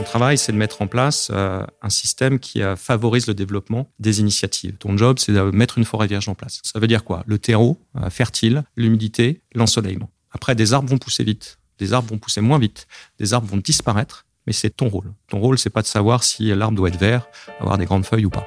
Ton travail, c'est de mettre en place euh, un système qui euh, favorise le développement des initiatives. Ton job, c'est de mettre une forêt vierge en place. Ça veut dire quoi? Le terreau euh, fertile, l'humidité, l'ensoleillement. Après, des arbres vont pousser vite, des arbres vont pousser moins vite, des arbres vont disparaître, mais c'est ton rôle. Ton rôle, c'est pas de savoir si l'arbre doit être vert, avoir des grandes feuilles ou pas.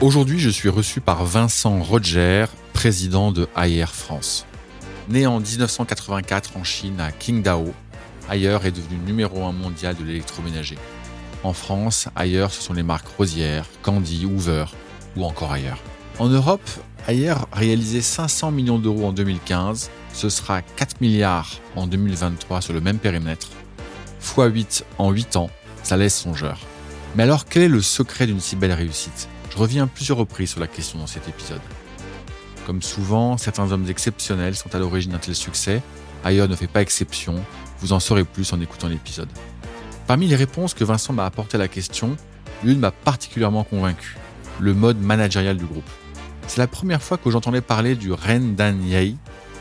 Aujourd'hui, je suis reçu par Vincent Roger, président de Ayer France. Né en 1984 en Chine à Qingdao, Ayer est devenu numéro un mondial de l'électroménager. En France, Ayer, ce sont les marques Rosière, Candy, Hoover ou encore ailleurs. En Europe, Ayer réalisait 500 millions d'euros en 2015. Ce sera 4 milliards en 2023 sur le même périmètre. x 8 en 8 ans, ça laisse songeur. Mais alors, quel est le secret d'une si belle réussite? Je reviens plusieurs reprises sur la question dans cet épisode. Comme souvent, certains hommes exceptionnels sont à l'origine d'un tel succès, ailleurs ne fait pas exception, vous en saurez plus en écoutant l'épisode. Parmi les réponses que Vincent m'a apportées à la question, l'une m'a particulièrement convaincu, le mode managérial du groupe. C'est la première fois que j'entendais parler du Ren Dan Yei,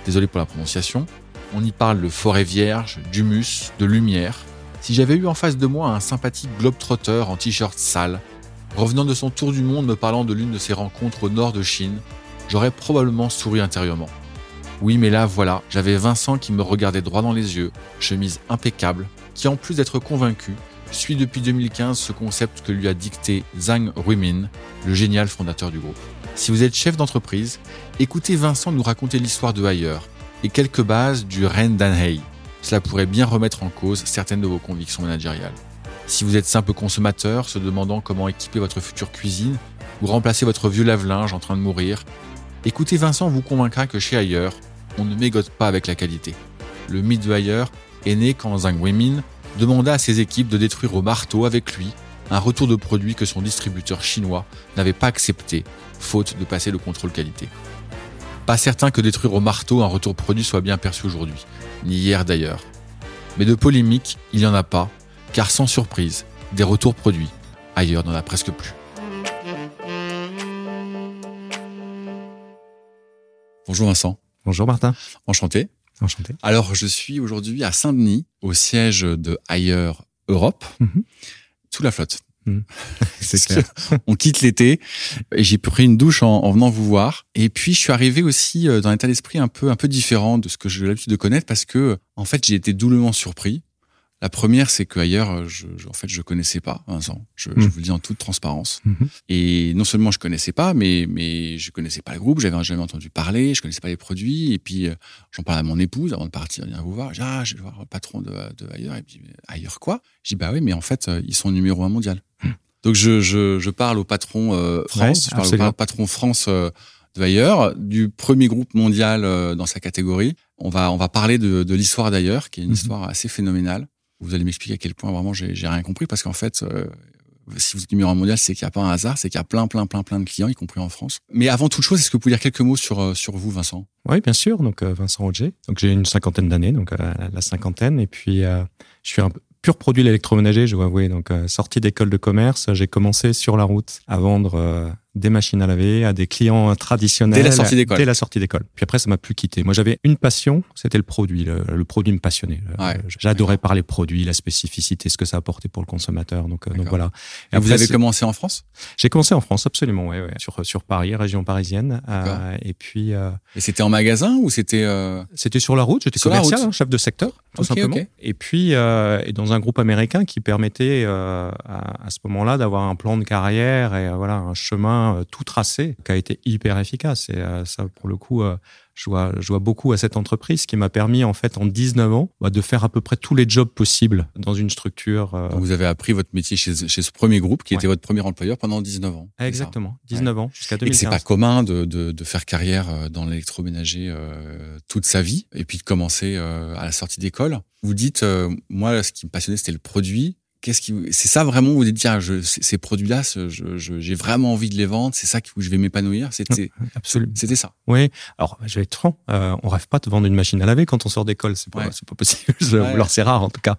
désolé pour la prononciation, on y parle de forêt vierge, d'humus, de lumière. Si j'avais eu en face de moi un sympathique globetrotter en t-shirt sale, Revenant de son tour du monde me parlant de l'une de ses rencontres au nord de Chine, j'aurais probablement souri intérieurement. Oui, mais là, voilà, j'avais Vincent qui me regardait droit dans les yeux, chemise impeccable, qui en plus d'être convaincu, suit depuis 2015 ce concept que lui a dicté Zhang Ruimin, le génial fondateur du groupe. Si vous êtes chef d'entreprise, écoutez Vincent nous raconter l'histoire de Ailleurs et quelques bases du Ren Danhei. Cela pourrait bien remettre en cause certaines de vos convictions managériales. Si vous êtes simple consommateur, se demandant comment équiper votre future cuisine ou remplacer votre vieux lave-linge en train de mourir, écoutez Vincent vous convaincra que chez Ailleurs, on ne mégote pas avec la qualité. Le mythe est né quand Zhang Weimin demanda à ses équipes de détruire au marteau avec lui un retour de produit que son distributeur chinois n'avait pas accepté, faute de passer le contrôle qualité. Pas certain que détruire au marteau un retour produit soit bien perçu aujourd'hui, ni hier d'ailleurs. Mais de polémique, il n'y en a pas, car sans surprise, des retours produits, ailleurs n'en a presque plus. Bonjour Vincent. Bonjour Martin. Enchanté. Enchanté. Alors je suis aujourd'hui à Saint-Denis, au siège de Ailleurs Europe, mhm. sous la flotte. Mhm. C'est clair. On quitte l'été et j'ai pris une douche en, venant vous voir. Et puis je suis arrivé aussi euh, dans un état d'esprit un peu un peu différent de ce que j'ai l'habitude de connaître parce que en fait j'ai été doublement surpris la première, c'est qu'ailleurs, je, en fait, je connaissais pas Vincent. Je, je, hmm. vous le dis en toute transparence. Hmm. Et non seulement je connaissais pas, mais mais je connaissais pas le groupe. J'avais jamais entendu parler. Je connaissais pas les produits. Et puis euh, j'en parlais à mon épouse avant de partir. Viens vous voir. Je ah, je vais voir le patron de, de ailleurs. Et puis ailleurs quoi? Je dis bah oui, mais en fait, euh, ils sont numéro un mondial. Hmm. Donc je, je, je parle au patron euh, France. je parle au patron France de ailleurs, du premier groupe mondial dans sa catégorie. On va on va parler de, de l'histoire d'ailleurs, qui est une histoire assez phénoménale vous allez m'expliquer à quel point vraiment j'ai rien compris parce qu'en fait, euh, si vous êtes numéro un mondial, c'est qu'il n'y a pas un hasard, c'est qu'il y a plein, plein, plein, plein de clients, y compris en France. Mais avant toute chose, est-ce que vous pouvez dire quelques mots sur euh, sur vous, Vincent? Oui, bien sûr. Donc euh, Vincent Roger. Donc j'ai une cinquantaine d'années, donc la cinquantaine, et puis je suis un pur produit l'électroménager, je dois avouer. Donc sorti d'école de commerce, j'ai commencé sur la route à vendre des machines à laver à des clients traditionnels. Dès la sortie d'école. Dès la sortie d'école. Puis après, ça m'a plus quitté. Moi, j'avais une passion, c'était le produit. Le, produit me passionnait. J'adorais parler produit, la spécificité, ce que ça apportait pour le consommateur. Donc, euh, donc voilà. Et vous avez commencé en France? J'ai commencé en France, absolument, ouais, ouais. Sur, sur Paris, région parisienne. Euh, et puis. Euh, et c'était en magasin ou c'était C'était sur la route. J'étais commercial, hein, chef de secteur, tout simplement. Et puis, et dans un groupe américain qui permettait à, à ce moment-là d'avoir un plan de carrière et voilà un chemin bien tout tracé, qui a été hyper efficace. Et ça, pour le coup, je vois, je vois beaucoup à cette entreprise qui m'a permis, en fait, en 19 ans, bah, de faire à peu près tous les jobs possibles dans une structure. Euh, vous avez appris votre métier chez, chez ce premier groupe qui était votre premier employeur pendant 19 ans. Exactement, 19 ans jusqu'à 2015. Et c'est pas commun de, de, de, faire carrière euh, dans l'électroménager euh, toute sa vie et puis de commencer euh, à la sortie d'école? Vous dites, euh, moi, ce qui me passionnait, c'était le produit qu'est-ce qui c'est ça vraiment vous dites dire je, ces produits-là j'ai vraiment envie de les vendre c'est ça où je vais m'épanouir c'était absolument. c'était ça. Oui alors je vais être franc euh, on rêve pas de vendre une machine à laver quand on sort d'école c'est pas c'est pas possible alors c'est rare en tout cas.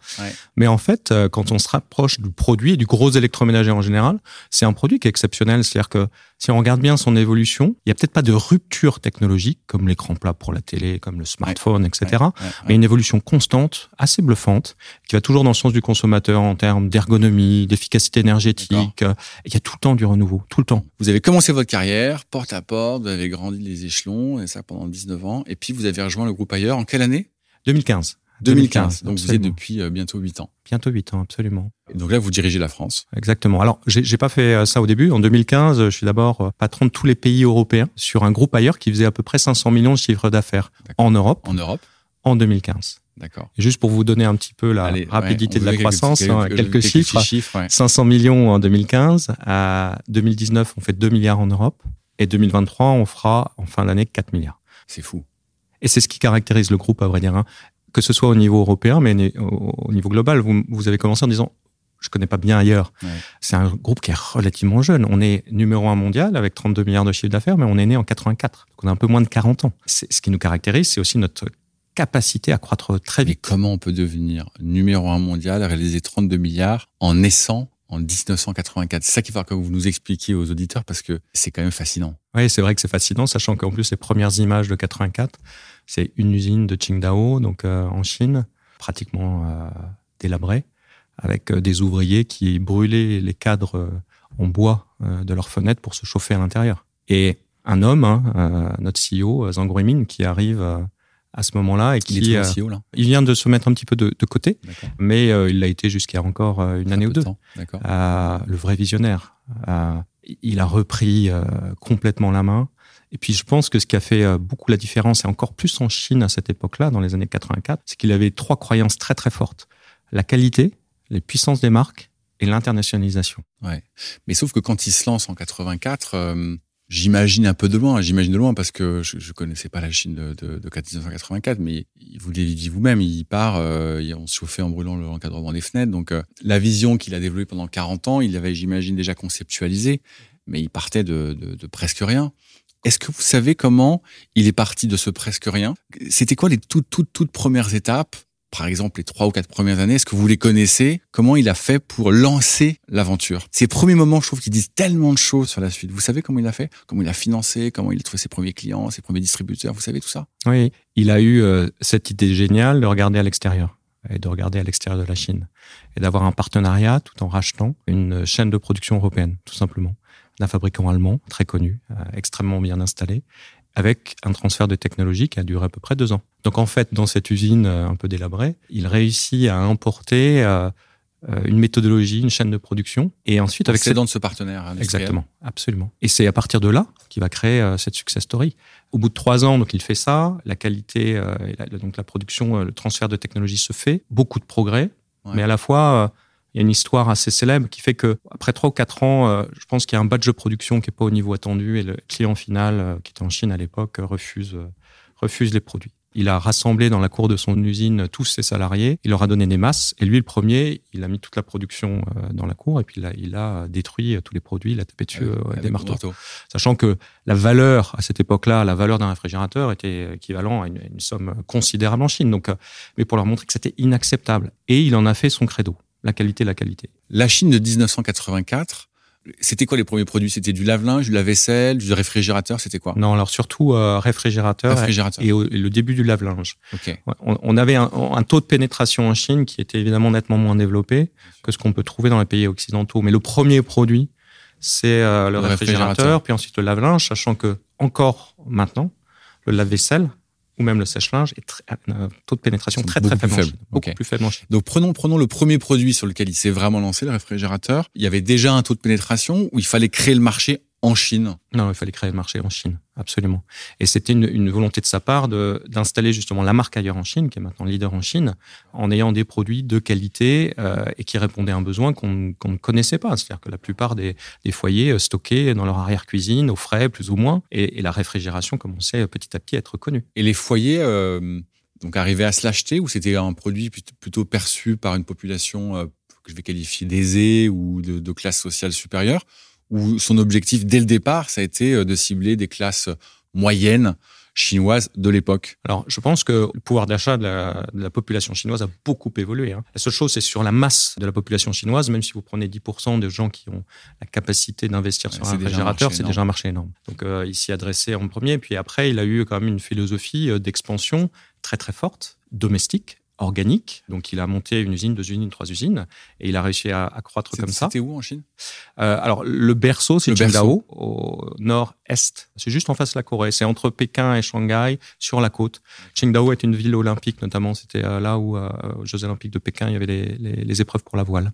Mais en fait euh, quand on se rapproche du produit et du gros électroménager en général c'est un produit qui est exceptionnel c'est-à-dire que si on regarde bien son évolution il y a peut-être pas de rupture technologique comme l'écran plat pour la télé comme le smartphone etc mais une évolution constante assez bluffante qui va toujours dans le sens du consommateur en termes d'ergonomie, d'efficacité énergétique. Il y a tout le temps du renouveau, tout le temps. Vous avez commencé votre carrière porte à porte, vous avez grandi les échelons, et ça pendant 19 ans. Et puis vous avez rejoint le groupe ailleurs en quelle année? 2015. 2015. donc vous êtes depuis euh, bientôt 8 ans. Bientôt 8 ans, absolument. Et donc là, vous dirigez la France. Exactement. Alors, j'ai pas fait euh, ça au début. En 2015, je suis d'abord euh, patron de tous les pays européens sur un groupe ailleurs qui faisait à peu près 500 millions de chiffres d'affaires en Europe. En Europe. En 2015. D'accord. Juste pour vous donner un petit peu la rapidité de la croissance, quelques, chiffres. 500 millions en 2015. À 2019, on fait 2 milliards en Europe. Et 2023, on fera en fin d'année 4 milliards. C'est fou. Et c'est ce qui caractérise le groupe, à vrai dire. Que ce soit au niveau européen, mais au niveau global. Vous, vous avez commencé en disant, je connais pas bien ailleurs. C'est un groupe qui est relativement jeune. On est numéro un mondial avec 32 milliards de chiffre d'affaires, mais on est né en 84. Donc on a un peu moins de 40 ans. Ce qui nous caractérise, c'est aussi notre capacité à croître très vite. Mais comment on peut devenir numéro un mondial, réaliser 32 milliards en naissant en 1984 C'est ça qu'il va que vous nous expliquiez aux auditeurs parce que c'est quand même fascinant. Oui, c'est vrai que c'est fascinant, sachant qu'en plus, les premières images de 84, c'est une usine de Qingdao, donc euh, en Chine, pratiquement euh, délabrée, avec euh, des ouvriers qui brûlaient les cadres en bois de leurs fenêtres pour se chauffer à l'intérieur. Et un homme, hein, notre CEO, Zhang Guimin, qui arrive à ce moment-là et qui il, est euh, là il vient de se mettre un petit peu de, de côté, mais euh, il l'a été jusqu'à encore euh, une année ou deux. le vrai visionnaire. il a repris complètement la main. Et puis je pense que ce qui a fait beaucoup la différence, et encore plus en Chine à cette époque-là, dans les années 84, c'est qu'il avait trois croyances très très fortes la qualité, les puissances des marques et l'internationalisation. Ouais. Mais sauf que quand il se lance en 84, J'imagine un peu de loin, j'imagine de loin parce que je, je connaissais pas la Chine de, de, de 1984, mais vous l'avez dit vous-même, il part, euh, on se chauffait en brûlant l'encadrement des fenêtres. Donc euh, la vision qu'il a développée pendant 40 ans, il l'avait, j'imagine, déjà conceptualisée, mais il partait de presque rien. Est-ce que vous savez comment il est parti de ce presque rien? C'était quoi les toutes, toutes, toutes premières étapes par exemple les trois ou quatre premières années, est-ce que vous les connaissez? Comment il a fait pour lancer l'aventure? Ces premiers moments, je trouve qu'ils disent tellement de choses sur la suite. Vous savez comment il a fait? Comment il a financé? Comment il a trouvé ses premiers clients, ses premiers distributeurs? Vous savez tout ça? Oui, il a eu euh, cette idée géniale de regarder à l'extérieur et de regarder à l'extérieur de la Chine et d'avoir un partenariat tout en rachetant une chaîne de production européenne, tout simplement d'un fabricant allemand très connu, euh, extrêmement bien installé, avec un transfert de technologie qui a duré à peu près deux ans. Donc en fait, dans cette usine euh, un peu délabrée, il réussit à importer euh, une méthodologie, une chaîne de production, et ensuite avec cette... de ce partenaire. Exactement, absolument. Et c'est à partir de là qu'il va créer cette success story. Au bout de trois ans, donc il fait ça, la qualité, donc la production, le transfert de technologie se fait, beaucoup de progrès, mais à la fois y a une histoire assez célèbre qui fait que après trois ou quatre ans, euh, je pense qu'il y a un badge de production qui est pas au niveau attendu et le client final, euh, qui était en Chine à l'époque, euh, refuse refuse les produits. Il a rassemblé dans la cour de son usine tous ses salariés, il leur a donné des masses, et lui, le premier, il a mis toute la production dans la cour, et puis il a, il a détruit tous les produits, il a tapé dessus des marteaux. Sachant que la valeur, à cette époque-là, la valeur d'un réfrigérateur était équivalent à une, une, somme considérable en Chine. Donc, mais pour leur montrer que c'était inacceptable. Et il en a fait son credo la qualité, la qualité. La Chine de 1984, c'était quoi les premiers produits? C'était du lave-linge, du lave-vaisselle, du réfrigérateur? C'était quoi? Non, alors surtout euh, réfrigérateur, réfrigérateur. Et, le début du lave-linge. On, avait un, taux de pénétration en Chine qui était évidemment nettement moins développé que ce qu'on peut trouver dans les pays occidentaux. Mais le premier produit, c'est euh, le, réfrigérateur, puis ensuite le lave-linge, sachant que encore maintenant, le lave-vaisselle ou même le sèche-linge est très, un taux de pénétration très très faible, beaucoup plus faible Donc prenons prenons le premier produit sur lequel il s'est vraiment lancé, le réfrigérateur. Il y avait déjà un taux de pénétration où il fallait créer le marché en Chine Non, il fallait créer le marché en Chine, absolument. Et c'était une, volonté de sa part d'installer justement la marque ailleurs en Chine, qui est maintenant leader en Chine, en ayant des produits de qualité euh, et qui répondaient à un besoin qu'on ne connaissait pas. C'est-à-dire que la plupart des, foyers euh, stockaient dans leur arrière-cuisine, au frais plus ou moins, et, la réfrigération commençait petit à petit à être connue. Et les foyers euh, donc arrivaient à se l'acheter ou c'était un produit plutôt perçu par une population que je vais qualifier d'aisée ou de, de classe sociale supérieure? Où son objectif dès le départ, ça a été euh, de cibler des classes moyennes chinoises de l'époque Alors, je pense que le pouvoir d'achat de, la, population chinoise a beaucoup évolué. Hein. La seule chose, c'est sur la masse de la population chinoise, même si vous prenez 10% de gens qui ont la capacité d'investir sur un réfrigérateur, c'est déjà un marché énorme. Donc, euh, il s'y adressait en premier, puis après, il a eu quand même une philosophie euh, d'expansion très très forte, domestique, organique. Donc, il a monté une usine, deux usines, trois usines, et il a réussi à, croître comme ça. C'était où en Chine? Euh, Alors, le berceau, c'est Qingdao, au nord-est. C'est juste en face de la Corée. C'est entre Pékin et Shanghai, sur la côte. Qingdao est une ville olympique, notamment. C'était euh, là où, euh, aux Jeux olympiques de Pékin, il y avait les, les épreuves pour la voile.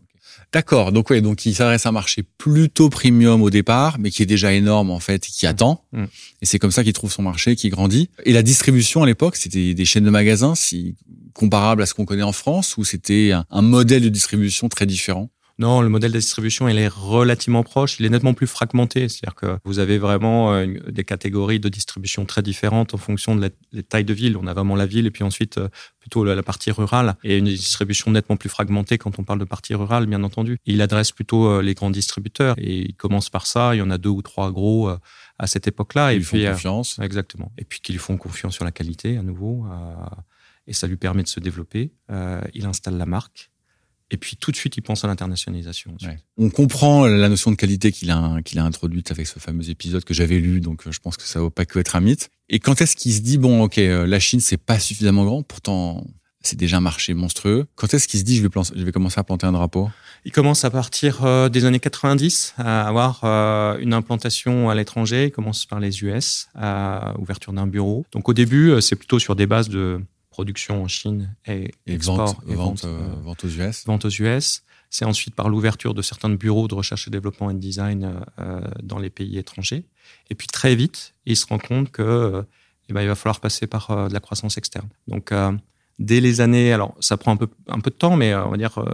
D'accord. Donc ouais, donc il s'adresse à un marché plutôt premium au départ, mais qui est déjà énorme en fait, qui attend. Mm. Et c'est comme ça qu'il trouve son marché, qui grandit. Et la distribution à l'époque, c'était des chaînes de magasins, si comparable à ce qu'on connaît en France, ou c'était un modèle de distribution très différent? Non, le modèle de distribution, il est relativement proche. Il est nettement plus fragmenté. C'est-à-dire que vous avez vraiment euh, des catégories de distribution très différentes en fonction de la, taille de ville. On a vraiment la ville et puis ensuite euh, plutôt la, partie rurale et une distribution nettement plus fragmentée quand on parle de partie rurale, bien entendu. il adresse plutôt euh, les grands distributeurs et il commence par ça. Il y en a deux ou trois gros à cette époque-là. Et, lui font confiance. Exactement. Et puis qui lui font confiance sur la qualité à nouveau. Et ça lui permet de se développer. il installe la marque. Et puis tout de suite, il pense à l'internationalisation. On comprend la notion de qualité qu'il a, qu'il a introduite avec ce fameux épisode que j'avais lu, donc euh, je pense que ça ne va pas que être un mythe. Et quand est-ce qu'il se dit, bon, ok, euh, la Chine, c'est pas suffisamment grand, pourtant c'est déjà un marché monstrueux. Quand est-ce qu'il se dit, je vais, je vais commencer à planter un drapeau? Il commence à partir euh, des années 90 à avoir une implantation à l'étranger. Il commence par les US, à ouverture d'un bureau. Donc au début, c'est plutôt sur des bases de production en Chine et, export et vente, euh, vente, aux US. Vente aux US. C'est ensuite par l'ouverture de certains bureaux de recherche et développement et de design euh, dans les pays étrangers. Et puis très vite, il se rend compte que eh ben, il va falloir passer par euh, de la croissance externe. Donc dès les années, alors ça prend un peu, un peu de temps, mais on va dire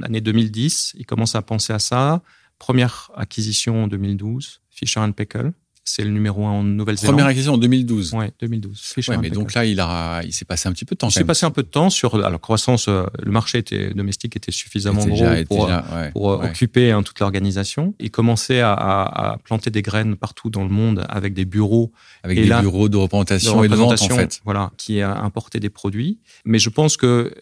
l'année 2010, il commence à penser à ça. Première acquisition en 2012, Fisher Pickle c'est le numéro un en Nouvelle-Zélande. Première acquisition en 2012. Oui, 2012. Ouais, mais donc là, il a, il s'est passé un petit peu de temps. Il s'est passé un peu de temps sur alors croissance. Euh, le marché était domestique était suffisamment gros pour, pour euh, occuper hein, toute l'organisation. Il commençait à, à, planter des graines partout dans le monde avec des bureaux. Avec des bureaux de représentation, et de vente en fait. Voilà, qui a importé des produits. Mais je pense que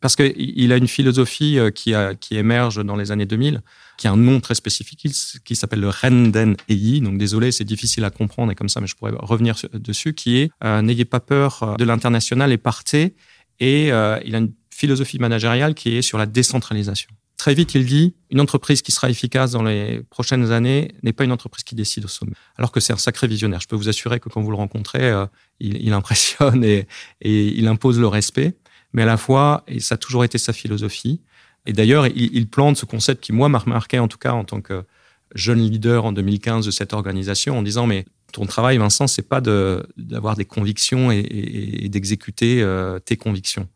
parce qu'il a une philosophie euh, qui, a, qui émerge dans les années 2000 qui a un nom très spécifique qui s'appelle le Renden EI. Donc désolé, c'est difficile à comprendre et comme ça, mais je pourrais revenir dessus, qui est euh, n'ayez pas peur euh, de l'international et partez. Et il a une philosophie managériale qui est sur la décentralisation. Très vite, il dit une entreprise qui sera efficace dans les prochaines années n'est pas une entreprise qui décide au sommet. Alors que c'est un sacré visionnaire. Je peux vous assurer que quand vous le rencontrez, il, impressionne et il impose le respect. Mais à la fois, et ça a toujours été sa philosophie, et d'ailleurs, il, plante ce concept qui, moi, m'a remarqué, en tout cas, en tant que jeune leader en 2015 de cette organisation, en disant, mais ton travail, Vincent, c'est pas d'avoir des convictions et, d'exécuter euh, tes convictions.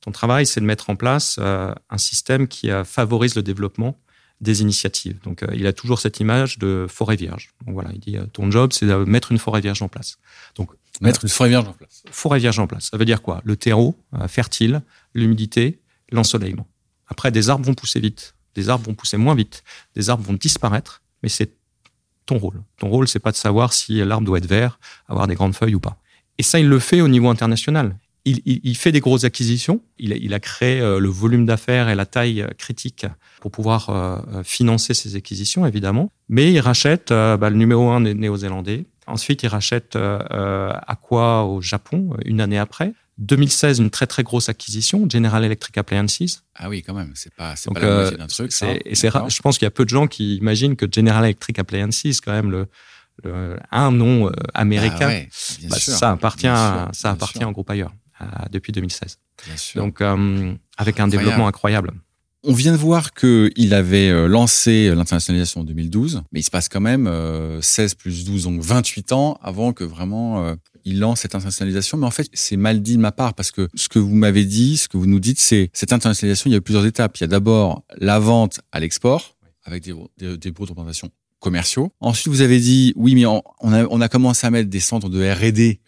Ton travail, c'est de mettre en place euh, un système qui euh, favorise le développement des initiatives. Donc, il a toujours cette image de forêt vierge. Donc voilà, il dit ton job, c'est de mettre une forêt vierge en place. Donc, mettre une forêt vierge en place. Forêt vierge en place. Ça veut dire quoi? Le terreau fertile, l'humidité, l'ensoleillement. Après, des arbres vont pousser vite, des arbres vont pousser moins vite, des arbres vont disparaître, mais c'est ton rôle. Ton rôle, c'est pas de savoir si l'arbre doit être vert, avoir des grandes feuilles ou pas. Et ça, il le fait au niveau international. Il, fait des grosses acquisitions. Il, a créé euh, le volume d'affaires et la taille euh, critique pour pouvoir euh, financer ces acquisitions, évidemment. Mais il rachète bah, le numéro un néo-zélandais. Ensuite, il rachète Aqua au Japon une année après. 2016, une très très grosse acquisition, General Electric Appliances. Ah oui, quand même, c'est pas, c'est pas la euh, moitié d'un truc. Ça. Et c'est je pense qu'il y a peu de gens qui imaginent que General Electric Appliances, quand même le, un nom euh, américain, ah bah, ça appartient, ça appartient au groupe ailleurs depuis 2016. Donc euh, avec un développement incroyable. On vient de voir qu'il avait euh, lancé l'internationalisation en 2012, mais il se passe quand même 16 plus 12, donc 28 ans avant que vraiment il lance cette internationalisation. Mais en fait, c'est mal dit de ma part parce que ce que vous m'avez dit, ce que vous nous dites, c'est cette internationalisation, il y a plusieurs étapes. Il y a d'abord la vente à l'export avec des, des, des de représentation commerciaux. Ensuite, vous avez dit, oui, mais on, a, on a commencé à mettre des centres de R&D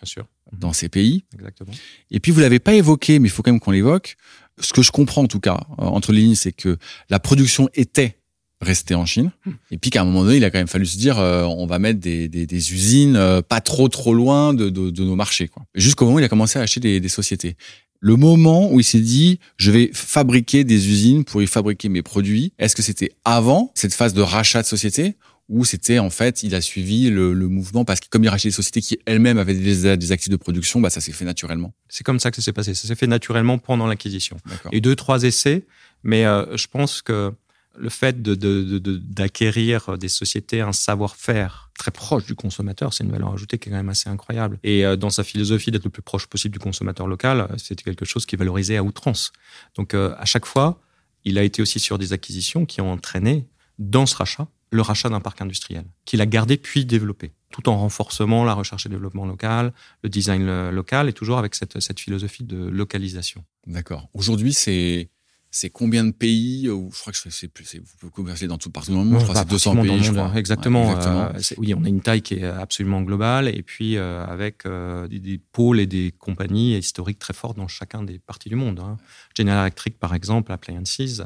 dans ces pays. Exactement. Et puis, vous l'avez pas évoqué, mais il faut quand même qu'on l'évoque. Ce que je comprends, en tout cas, euh, entre les lignes, c'est que la production était restée en Chine. Hmm. Et puis qu'à un moment donné, il a quand même fallu se dire, euh, on va mettre des, des, des usines euh, pas trop trop loin de, de, de nos marchés. Jusqu'au moment où il a commencé à acheter des, des sociétés. Le moment où il s'est dit, je vais fabriquer des usines pour y fabriquer mes produits, est-ce que c'était avant cette phase de rachat de société ou c'était en fait, il a suivi le, le, mouvement parce que comme il rachetait des sociétés qui elles-mêmes avaient des, des actifs de production, bah ça s'est fait naturellement. C'est comme ça que ça s'est passé. Ça s'est fait naturellement pendant l'acquisition. Et deux, trois essais, mais euh, je pense que le fait d'acquérir de, de, de, des sociétés, un savoir-faire très proche du consommateur, c'est une valeur ajoutée qui est quand même assez incroyable. Et euh, dans sa philosophie d'être le plus proche possible du consommateur local, c'était quelque chose qui est valorisé à outrance. Donc euh, à chaque fois, il a été aussi sur des acquisitions qui ont entraîné dans ce rachat le rachat d'un parc industriel, qu'il a gardé puis développé, tout en renforçant la recherche et développement local, le design local, et toujours avec cette, cette philosophie de localisation. D'accord. Aujourd'hui, c'est c'est combien de pays Je crois que c'est plus, vous pouvez commercer dans tout partout dans le monde. je crois c'est 200 pays. je crois. Exactement. Ouais, exactement. Euh, oui, on a une taille qui est absolument globale et puis euh, avec euh, des, des, pôles et des compagnies historiques très fortes dans chacun des parties du monde. Hein. General Electric, par exemple, Appliances, euh,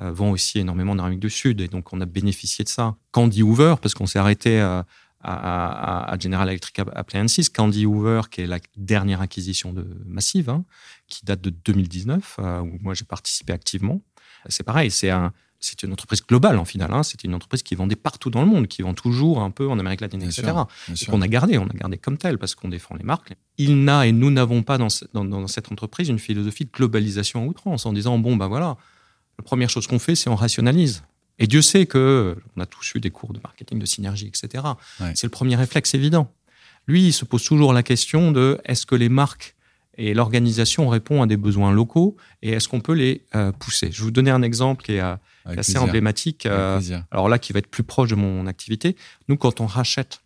vend aussi énormément en Amérique du Sud. Et donc, on a bénéficié de ça. Candy Hoover, parce qu'on s'est arrêté à, à, à, General Electric Appliances, Candy Hoover, qui est la dernière acquisition de Massive, hein, qui date de 2019, euh, où moi j'ai participé activement. C'est pareil, c'est un, c'est une entreprise globale en final. Hein. C'était une entreprise qui vendait partout dans le monde, qui vend toujours un peu en Amérique latine, etc. et qu'on a gardé, on a gardé comme tel parce qu'on défend les marques. Il n'a et nous n'avons pas dans, dans, dans, cette entreprise une philosophie de globalisation à outrance en disant bon ben voilà, la première chose qu'on fait, c'est on rationalise. Et Dieu sait que on a tous eu des cours de marketing, de synergie, etc. Ouais. C'est le premier réflexe évident. Lui, il se pose toujours la question de est-ce que les marques et l'organisation répondent à des besoins locaux et est-ce qu'on peut les euh, pousser? Je vais vous donner un exemple qui est, euh, qui est assez plaisir. emblématique. Euh, alors là, qui va être plus proche de mon activité. Nous, quand on rachète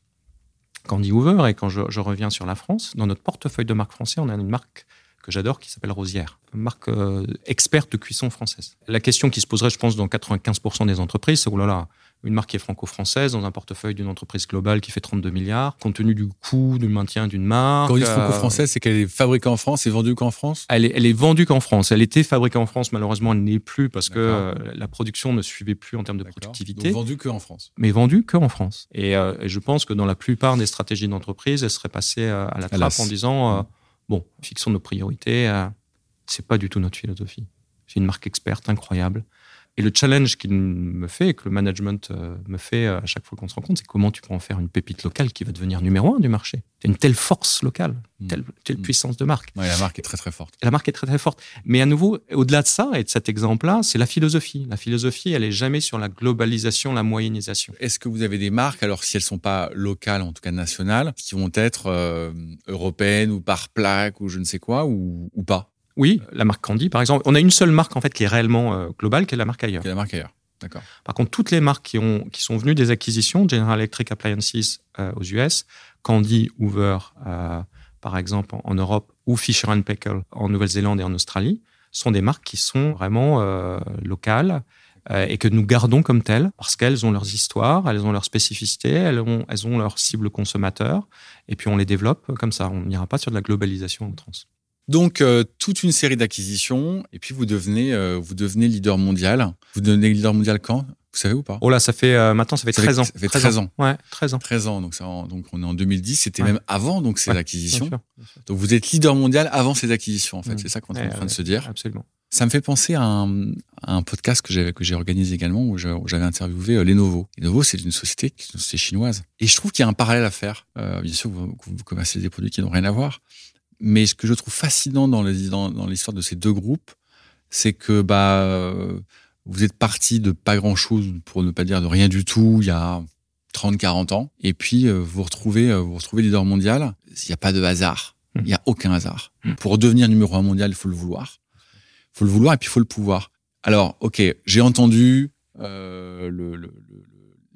Candy Hoover et quand je, je reviens sur la France, dans notre portefeuille de marque français, on a une marque que j'adore qui s'appelle Rosière, une marque euh, experte de cuisson française. La question qui se poserait, je pense, dans 95% des entreprises, c'est oh là là, une marque qui est franco-française dans un portefeuille d'une entreprise globale qui fait 32 milliards, compte tenu du coût du maintien d'une marque. Quand on dit franco-française, c'est qu'elle est fabriquée en France et vendue qu'en France? Elle est, elle est vendue qu'en France. Elle était fabriquée en France, malheureusement, elle n'est plus parce que euh, la production ne suivait plus en termes de productivité. Donc vendue qu'en France. Mais vendue qu'en France. Et, euh, et, je pense que dans la plupart des stratégies d'entreprise, elle serait passée à la trappe en disant... Euh, Bon, fixons nos priorités. Euh, c'est pas du tout notre philosophie. C'est une marque experte incroyable. Et le challenge qu'il me fait, que le management euh, me fait euh, à chaque fois qu'on se rencontre, c'est comment tu peux en faire une pépite locale qui va devenir numéro un du marché. Tu une telle force locale, mmh. telle, telle mmh. puissance de marque. Ouais, la marque est très très forte. La marque est très très forte. Mais à nouveau, au-delà de ça et de cet exemple-là, c'est la philosophie. La philosophie, elle est jamais sur la globalisation, la moyennisation. Est-ce que vous avez des marques, alors si elles sont pas locales, en tout cas nationales, qui vont être euh, européennes ou par plaque ou je ne sais quoi ou, ou pas? Oui, la marque Candy, par exemple. On a une seule marque en fait qui est réellement euh, globale, qui est la marque ailleurs. Qui est la marque ailleurs. D'accord. Par contre, toutes les marques qui, ont, qui sont venues des acquisitions, General Electric Appliances euh, aux US, Candy, Hoover, euh, par exemple, en, en, Europe, ou Fisher Paykel en Nouvelle-Zélande et en Australie, sont des marques qui sont vraiment euh, locales euh, et que nous gardons comme telles parce qu'elles ont leurs histoires, elles ont leurs spécificités, elles ont, elles ont leur cible consommateur, et puis on les développe comme ça. On n'ira pas sur de la globalisation en trans. Donc euh, toute une série d'acquisitions et puis vous devenez euh, vous devenez leader mondial. Vous devenez leader mondial quand? Vous savez ou pas? Oh là, ça fait euh, maintenant ça fait 13 ans. Ça fait 13, 13 ans. ans. Ouais, 13 ans. 13 ans donc ça donc on est en 2010, c'était ouais. même avant donc ces ouais, acquisitions. Bien sûr, bien sûr. Donc vous êtes leader mondial avant ces acquisitions en fait, mmh. c'est ça qu'on est en train de se dire. Absolument. Ça me fait penser à un, à un podcast que j'avais que j'ai organisé également où j'avais interviewé euh, Lenovo. Lenovo, c'est une société chinoise et je trouve qu'il y a un parallèle à faire. Euh, bien sûr, vous, vous commercez des produits qui n'ont rien à voir, mais ce que je trouve fascinant dans l'histoire dans, dans de ces deux groupes, c'est que bah vous êtes parti de pas grand chose, pour ne pas dire de rien du tout, il y a 30, 40 ans, et puis vous vous retrouvez, vous, vous retrouvez leader mondial. Il n'y a pas de hasard, il n'y a aucun hasard. Pour devenir numéro un mondial, il faut le vouloir, il faut le vouloir et puis il faut le pouvoir. Alors, ok, j'ai entendu euh, le, le,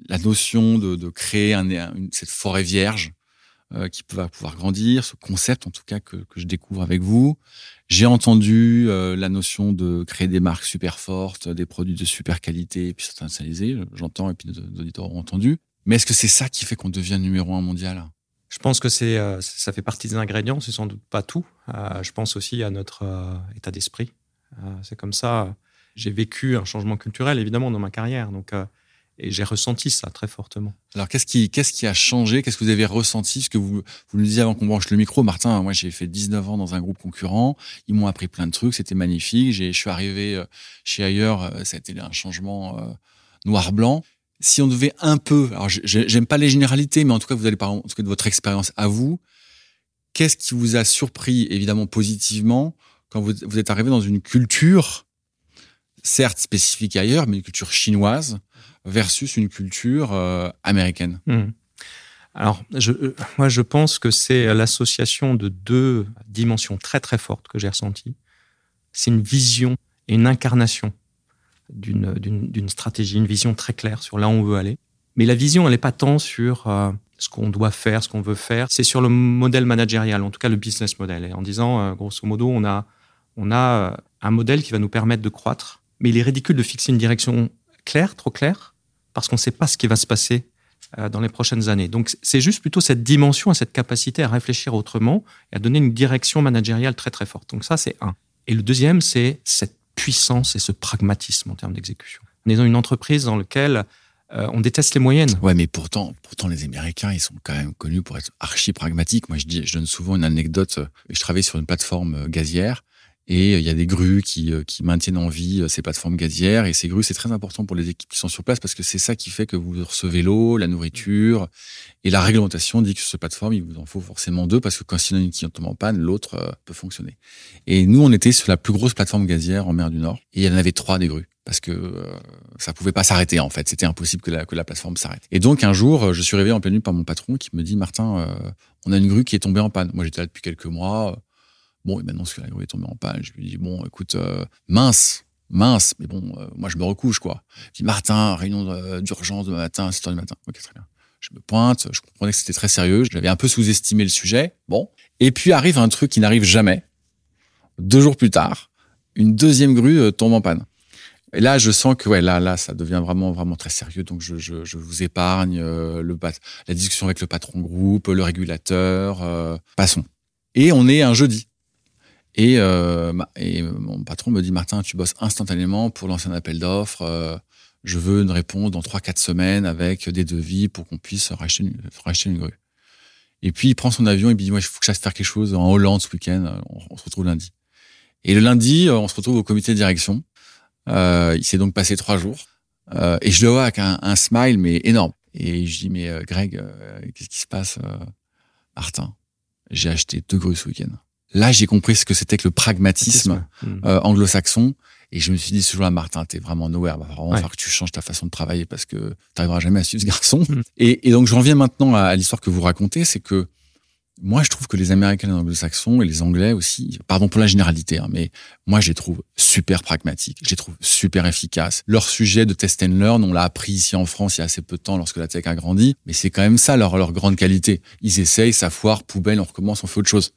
la notion de, de créer un, une, cette forêt vierge euh, qui va pouvoir grandir, ce concept en tout cas que, je découvre avec vous. J'ai entendu euh, la notion de créer des marques super fortes, des produits de super qualité, et puis internationalisés. J'entends et puis nos auditeurs ont entendu. Mais est-ce que c'est ça qui fait qu'on devient numéro un mondial? Je pense que c'est, euh, ça fait partie des ingrédients, c'est sans doute pas tout. Je pense aussi à notre état d'esprit. c'est comme ça. J'ai vécu un changement culturel, évidemment, dans ma carrière. Donc, et j'ai ressenti ça très fortement. Alors, qu'est-ce qui, qu'est-ce qui a changé? Qu'est-ce que vous avez ressenti? Ce que vous, vous nous disiez avant qu'on branche le micro, Martin, moi j'ai fait 19 ans dans un groupe concurrent. Ils m'ont appris plein de trucs, c'était magnifique. J'ai, je suis arrivé chez ailleurs, ça a été un changement noir-blanc si on devait un peu, alors j'aime pas les généralités, mais en tout cas, vous allez parler en tout cas de votre expérience à vous. Qu'est-ce qui vous a surpris, évidemment positivement, quand vous, vous, êtes arrivé dans une culture, certes spécifique ailleurs, mais une culture chinoise versus une culture euh, américaine mmh. Alors, euh, moi, je pense que c'est l'association de deux dimensions très très fortes que j'ai ressenties. C'est une vision et une incarnation d'une stratégie, une vision très claire sur là où on veut aller. Mais la vision, elle n'est pas tant sur euh, ce qu'on doit faire, ce qu'on veut faire, c'est sur le modèle managérial, en tout cas le business model. en disant, grosso modo, on a, on a un modèle qui va nous permettre de croître, mais il est ridicule de fixer une direction claire, trop claire, parce qu'on ne sait pas ce qui va se passer dans les prochaines années. Donc c'est juste plutôt cette dimension, cette capacité à réfléchir autrement et à donner une direction managériale très très forte. Donc ça, c'est un. Et le deuxième, c'est cette puissance et ce pragmatisme en termes d'exécution. On est dans une entreprise dans laquelle euh, on déteste les moyennes. Ouais, mais pourtant, pourtant, les Américains, ils sont quand même connus pour être archi pragmatiques. Moi, je donne souvent une anecdote. Je travaillais sur une plateforme euh, gazière et euh, il y a des grues qui, qui maintiennent en vie ces plateformes gazières. Et ces grues, c'est très important pour les équipes qui sont sur place parce que c'est ça qui fait que vous recevez l'eau, la nourriture. Et la réglementation dit que sur cette plateforme, il vous en faut forcément deux parce que quand il y en a une qui tombe en panne, l'autre peut fonctionner. Et nous, on était sur la plus grosse plateforme gazière en mer du Nord et il y en avait trois des grues parce que euh, ça pouvait pas s'arrêter en fait. C'était impossible que la, plateforme s'arrête. Et donc un jour, je suis réveillé en pleine nuit par mon patron qui me dit Martin, euh, on a une grue qui est tombée en panne. Moi j'étais là depuis quelques mois. Bon, et maintenant que la grue est tombée en panne, je lui dis bon, écoute, euh, mince, mince, mais bon, moi je me recouche quoi. Je dis Martin, réunion d'urgence demain matin, 7 heures du matin. Ok, très bien. Je me pointe, je comprenais que c'était très sérieux. J'avais un peu sous-estimé le sujet. Bon. Et puis arrive un truc qui n'arrive jamais. Deux jours plus tard, une deuxième grue tombe en panne. Et là, je sens que ouais, là, là, ça devient vraiment, vraiment très sérieux. Donc, je, je, vous épargne euh, le la discussion avec le patron groupe, le régulateur. Euh, passons. Et on est un jeudi. Et, euh, et mon patron me dit Martin, tu bosses instantanément pour lancer un appel d'offres. Euh, je veux une réponse dans 3-4 semaines avec des devis pour qu'on puisse racheter une, racheter une grue. Et puis il prend son avion et il me dit moi, il faut que je fasse faire quelque chose en Hollande ce week-end. On, se retrouve lundi. Et le lundi, on se retrouve au comité de direction. Euh, il s'est donc passé trois jours. Euh, et je le vois avec un, un, smile, mais énorme. Et je dis, mais euh, Greg, euh, qu'est-ce qui se passe euh, Martin, j'ai acheté deux grues ce week-end. Là, j'ai compris ce que c'était que le pragmatisme hmm. anglo-saxon. Et je me suis dit ce jour-là, Martin, t'es vraiment nowhere. Il va vraiment falloir que tu changes ta façon de travailler parce que t'arriveras jamais à suivre ce garçon. Hmm. Et, et, donc, je reviens maintenant à, à l'histoire que vous racontez. C'est que moi, je trouve que les Américains et les Anglo-Saxons et les Anglais aussi, pardon pour la généralité, hein, mais moi, je les trouve super pragmatiques, je les trouve super efficaces. Leur sujet de test and learn, on l'a appris ici en France il y a assez peu de temps lorsque la tech a grandi, mais c'est quand même ça leur, leur grande qualité. Ils essayent, ça foire, poubelle, on recommence, on fait autre chose.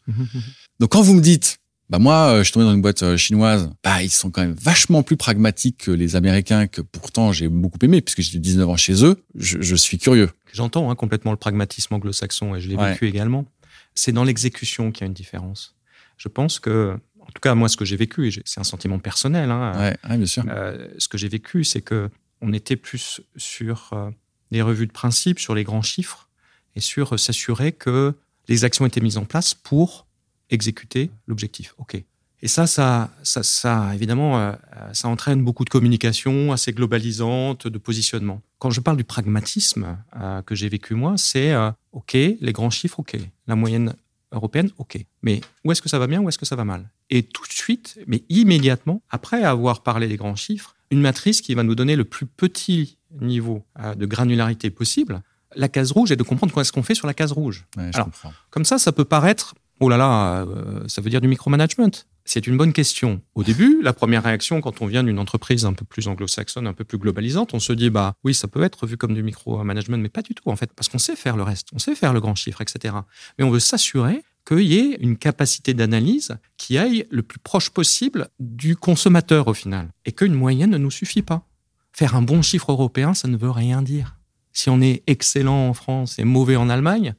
Donc quand vous me dites, bah moi, euh, je suis tombé dans une boîte euh, chinoise, bah ils sont quand même vachement plus pragmatiques que les Américains, que pourtant j'ai beaucoup aimé, puisque j'étais 19 ans chez eux, je, je suis curieux. J'entends hein, complètement le pragmatisme anglo-saxon et je l'ai vécu également c'est dans l'exécution qu'il y a une différence. Je pense que, en tout cas, moi, ce que j'ai vécu, et c'est un sentiment personnel, hein, bien sûr. Euh, ce que j'ai vécu, c'est que on était plus sur euh, les revues de principe, sur les grands chiffres, et sur euh, s'assurer que les actions étaient mises en place pour exécuter l'objectif. OK. Et ça, ça, ça, ça évidemment, euh, ça entraîne beaucoup de communication assez globalisante, de positionnement. Quand je parle du pragmatisme euh, que j'ai vécu moi, c'est euh, OK, les grands chiffres, OK, la moyenne européenne, OK. Mais où est-ce que ça va bien, où est-ce que ça va mal? Et tout de suite, mais immédiatement, après avoir parlé des grands chiffres, une matrice qui va nous donner le plus petit niveau de granularité possible, la case rouge, et de comprendre quoi est-ce qu'on fait sur la case rouge. Alors, comme ça, ça peut paraître oh là là, euh, ça veut dire du micromanagement? c'est une bonne question. Au début, la première réaction, quand on vient d'une entreprise un peu plus anglo-saxonne, un peu plus globalisante, on se dit, bah oui, ça peut être vu comme du micro-management, mais pas du tout, en fait, parce qu'on sait faire le reste, on sait faire le grand chiffre, etc. Mais on veut s'assurer qu'il y ait une capacité d'analyse qui aille le plus proche possible du consommateur au final, et qu'une moyenne ne nous suffit pas. Faire un bon chiffre européen, ça ne veut rien dire. Si on est excellent en France et mauvais en Allemagne,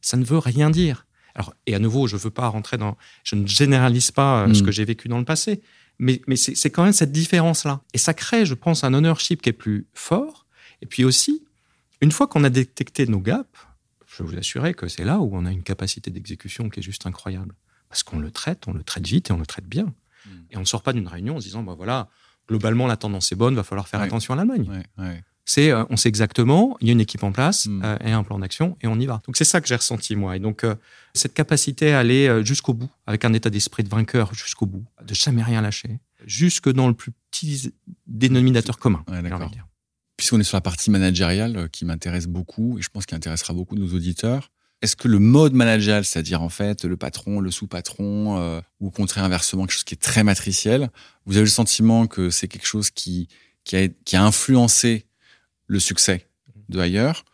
ça ne veut rien dire. Alors, et à nouveau, je ne veux pas rentrer dans. Je ne généralise pas euh, ce mm. que j'ai vécu dans le passé, mais, mais c'est quand même cette différence-là. Et ça crée, je pense, un ownership qui est plus fort. Et puis aussi, une fois qu'on a détecté nos gaps, je peux vous assurer que c'est là où on a une capacité d'exécution qui est juste incroyable. Parce qu'on le traite, on le traite vite et on le traite bien. Mm. Et on ne sort pas d'une réunion en se disant, bah voilà, globalement, la tendance est bonne, va falloir faire attention à l'Allemagne. Ouais, c'est euh, on sait exactement, il y a une équipe en place hmm. euh, et un plan d'action et on y va. Donc c'est ça que j'ai ressenti moi. Et donc euh, cette capacité à aller jusqu'au bout, avec un état d'esprit de vainqueur jusqu'au bout, de jamais rien lâcher, jusque dans le plus petit dénominateur commun. Puisqu'on est sur la partie managériale qui m'intéresse beaucoup et je pense qu'il intéressera beaucoup de nos auditeurs. Est-ce que le mode managérial, c'est-à-dire en fait le patron, le sous-patron, ou au contraire inversement, quelque chose qui est très matriciel, vous avez le sentiment que c'est quelque chose qui, qui, a, qui a influencé le succès de ailleurs,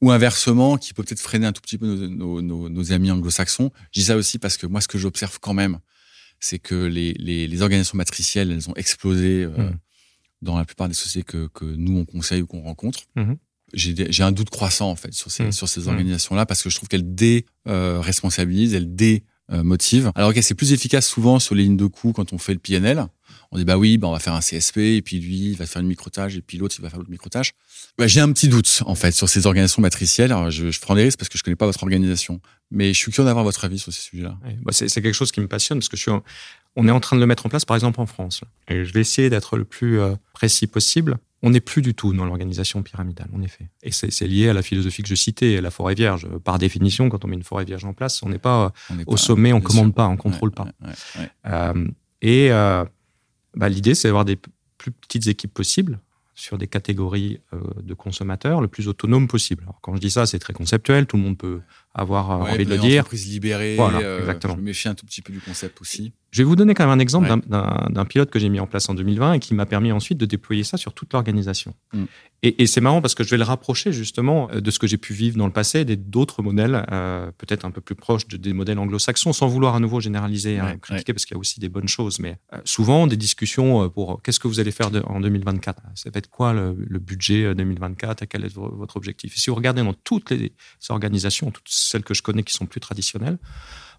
ou inversement, qui peut peut-être freiner un tout petit peu nos, amis anglo-saxons. Je dis ça aussi parce que moi, ce que j'observe quand même, c'est que les, organisations matricielles, elles ont explosé euh, mmh. dans la plupart des sociétés que, nous, on conseille ou qu'on rencontre. Mmh. J'ai un doute croissant, en fait, sur ces, mmh. sur ces organisations-là, parce que je trouve qu'elles dé-responsabilisent, elles dé-motivent. Alors, ok, c'est plus efficace souvent sur les lignes de coûts quand on fait le PNL, on dit bah oui, bah on va faire un CSP et puis lui il va faire une microtage et puis l'autre il va faire l'autre microtage. Bah, j'ai un petit doute en fait sur ces organisations matricielles. Alors, je, je prends des risques parce que je connais pas votre organisation, mais je suis curieux d'avoir votre avis sur ces sujets-là. bah c'est, quelque chose qui me passionne parce que je suis, on est en train de le mettre en place par exemple en France. Et je vais essayer d'être le plus euh, précis possible. On n'est plus du tout dans l'organisation pyramidale, en effet. Et c'est lié à la philosophie que je citais, la forêt vierge. Par définition, quand on met une forêt vierge en place, on n'est pas au sommet, on commande pas, on contrôle pas. Euh, et euh, bah, L'idée, c'est d'avoir des plus petites équipes possibles sur des catégories euh, de consommateurs le plus autonome possible. Alors, quand je dis ça, c'est très conceptuel, tout le monde peut avoir euh, envie de le dire. Entreprise libérée, voilà, euh, exactement. je me méfie un tout petit peu du concept aussi. Je vais vous donner quand même un exemple d'un pilote que j'ai mis en place en 2020 et qui m'a permis ensuite de déployer ça sur toute l'organisation. Mm. Et, c'est marrant parce que je vais le rapprocher justement de ce que j'ai pu vivre dans le passé, d'autres modèles, euh, peut-être un peu plus proches des modèles anglo-saxons, sans vouloir à nouveau généraliser, hein, critiquer, parce qu'il y a aussi des bonnes choses. Mais euh, souvent, des discussions pour qu'est-ce que vous allez faire en 2024 Ça va être quoi le, budget 2024 et quel est votre objectif? Et Si vous regardez dans toutes les organisations, toutes celles que je connais qui sont plus traditionnelles,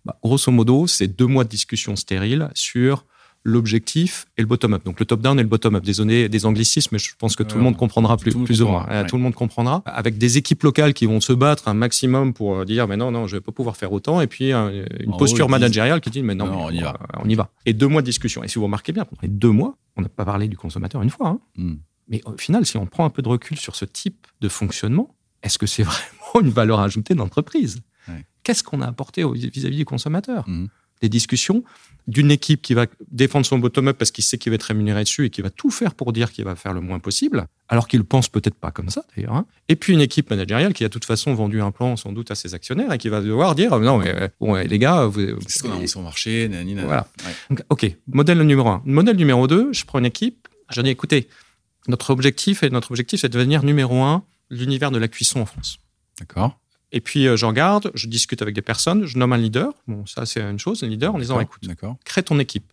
bah, grosso modo, c'est deux mois de discussion stérile sur l'objectif et le bottom-up. Donc le top-down et le bottom-up. Désolé des anglicismes, mais je pense que tout le monde comprendra plus, plus ou moins. Tout le monde comprendra. Avec des équipes locales qui vont se battre un maximum pour euh, dire mais non, non, je vais pas pouvoir faire autant. Et puis une posture managériale qui dit mais non, on, y va. on y va. Et deux mois de discussion. Et si vous remarquez bien, pendant les deux mois, on n'a pas parlé du consommateur une fois. Hein. Hmm. Mais au final, si on prend un peu de recul sur ce type de fonctionnement, est-ce que c'est vraiment une valeur ajoutée d'entreprise Qu'est-ce qu'on a apporté vis-à-vis du consommateur hmm des discussions d'une équipe qui va défendre son bottom-up parce qu'il sait qu'il va être rémunéré dessus et qui va tout faire pour dire qu'il va faire le moins possible, alors qu'il pense peut-être pas comme ça d'ailleurs. Hein. Et puis une équipe managériale qui a de toute façon vendu un plan sans doute à ses actionnaires et qui va devoir dire non mais euh, bon les gars, vous, c'est ce qu'on a marché, nanana. Voilà. ok, modèle numéro un. Modèle numéro deux, je prends une équipe, je dis écoutez, notre objectif et notre objectif c'est de devenir numéro un l'univers de la cuisson en France. D'accord. Et puis, euh, j'en garde, je discute avec des personnes, je nomme un leader. Bon, ça, c'est une chose, un leader, en disant écoute, crée ton équipe.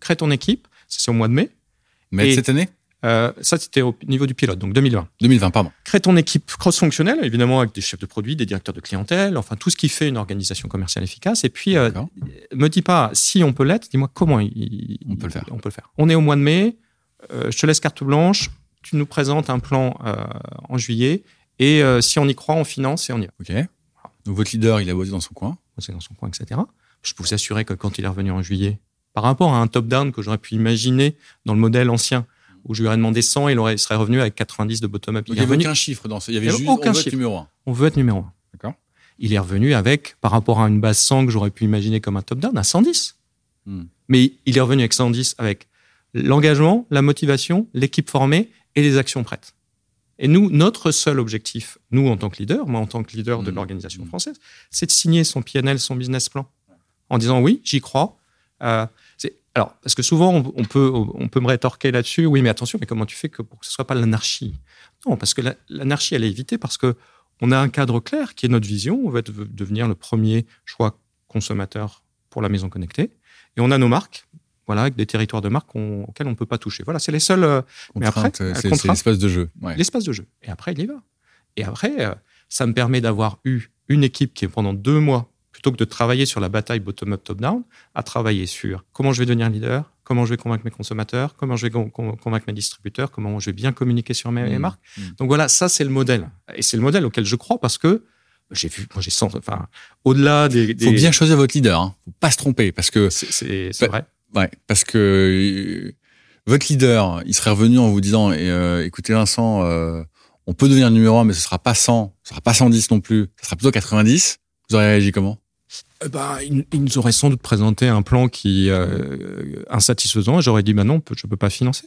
Crée ton équipe. C'est au mois de mai. Mai de cette année? euh, ça, c'était au niveau du pilote, donc 2020. 2020, pardon. Crée ton équipe cross-fonctionnelle, évidemment, avec des chefs de produits, des directeurs de clientèle, enfin, tout ce qui fait une organisation commerciale efficace. Et puis, euh, me dis pas si on peut l'être, dis-moi comment on peut le faire. On peut le faire. On est au mois de mai, euh, je te laisse carte blanche, tu nous présentes un plan en juillet, et euh, si on y croit, on finance et on y va. OK. Donc votre leader, il a bossé dans son coin. Bossé dans son coin, etc. Je peux vous assurer que quand il est revenu en juillet, par rapport à un top-down que j'aurais pu imaginer dans le modèle ancien, où je lui aurais demandé 100, il, aurait, serait revenu avec 90 de bottom-up. Il n'y avait aucun chiffre dans ce. Il y avait juste aucun on veut chiffre. être numéro 1. On veut être numéro 1. D'accord. Il est revenu avec, par rapport à une base 100 que j'aurais pu imaginer comme un top-down, à 110. Hmm. Mais il est revenu avec 110 avec l'engagement, la motivation, l'équipe formée et les actions prêtes. Et nous, notre seul objectif, nous en tant que leader, moi en tant que leader de mmh. l'organisation mmh. française, c'est de signer son PNL, son business plan, en disant oui, j'y crois. Euh, Alors, parce que souvent, on, peut, on peut me rétorquer là-dessus, oui, mais attention, mais comment tu fais que pour que ce soit pas l'anarchie? Non, parce que l'anarchie, elle est évitée parce que on a un cadre clair qui est notre vision. On va devenir le premier choix consommateur pour la maison connectée. Et on a nos marques, voilà, avec des territoires de marque auxquels on ne peut pas toucher. Voilà, c'est les seuls. Euh, mais après, c'est l'espace de jeu. L'espace de jeu. Et après, il y va. Et après, euh, ça me permet d'avoir eu une équipe qui, pendant deux mois, plutôt que de travailler sur la bataille bottom-up, top-down, a travaillé sur comment je vais devenir leader, comment je vais convaincre mes consommateurs, comment je vais convaincre mes distributeurs, comment je vais bien communiquer sur mes, mmh. marques. Mmh. Donc voilà, ça c'est le modèle. Et c'est le modèle auquel je crois parce que j'ai vu, moi j'ai sens, enfin, au-delà des, Faut bien choisir votre leader, hein. Faut pas se tromper parce que. C'est vrai. Ouais, parce que euh, votre leader, il serait revenu en vous disant, euh, écoutez Vincent, euh, on peut devenir numéro un, mais ce sera pas 100, ce sera pas 110 non plus, ce sera plutôt 90. Vous auriez réagi comment? Eh ben, il, nous aurait sans doute présenté un plan qui euh, insatisfaisant. J'aurais dit, bah non, je peux pas financer.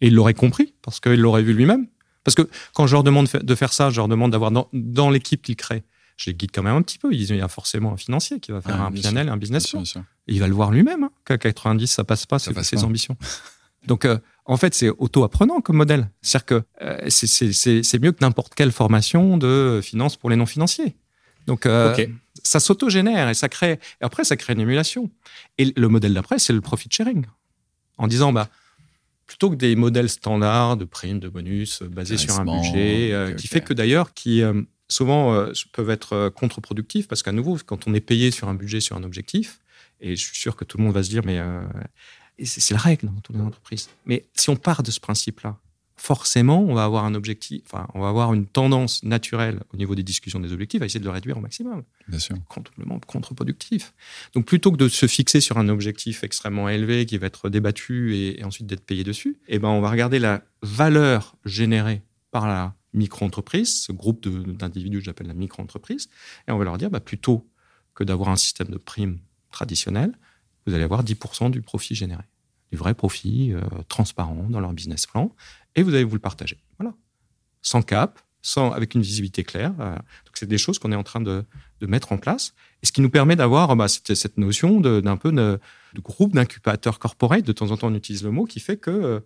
Et il l'aurait compris parce qu'il l'aurait vu lui-même. Parce que quand je leur demande de faire ça, je leur demande d'avoir dans, l'équipe qu'ils créent, je les guide quand même un petit peu. Il y a forcément un financier qui va faire un PNL, un business plan. il va le voir lui-même hein, qu'à 90, ça passe pas, c'est ses ambitions. Donc, euh, en fait, c'est auto-apprenant comme modèle. C'est-à-dire que euh, c'est mieux que n'importe quelle formation de finance pour les non-financiers. Donc, euh, ça s'auto-génère et ça crée. Et après, ça crée une émulation. Et le modèle d'après, c'est le profit sharing. En disant, bah, plutôt que des modèles standards de primes, de bonus basés sur un budget, qui fait que d'ailleurs, qui souvent peuvent être contre-productifs parce qu'à nouveau, quand on est payé sur un budget, sur un objectif, et je suis sûr que tout le monde va se dire, mais c'est la règle dans toutes les entreprises. Mais si on part de ce principe-là, forcément, on va avoir un objectif, enfin, on va avoir une tendance naturelle au niveau des discussions des objectifs à essayer de le réduire au maximum. Bien sûr. Complètement contre-productif. Donc, plutôt que de se fixer sur un objectif extrêmement élevé qui va être débattu et, ensuite d'être payé dessus, eh ben, on va regarder la valeur générée par la micro-entreprise, ce groupe d'individus que j'appelle la micro-entreprise, et on va leur dire, bah, plutôt que d'avoir un système de primes traditionnel, vous allez avoir 10% du profit généré. Du vrai profit euh, transparent dans leur business plan. Et vous allez vous le partager. Voilà. Sans cap, sans, avec une visibilité claire. Euh, donc, c'est des choses qu'on est en train de, de, mettre en place. Et ce qui nous permet d'avoir bah, cette, cette, notion d'un peu de, groupe d'incubateurs corporate. De temps en temps, on utilise le mot qui fait que euh,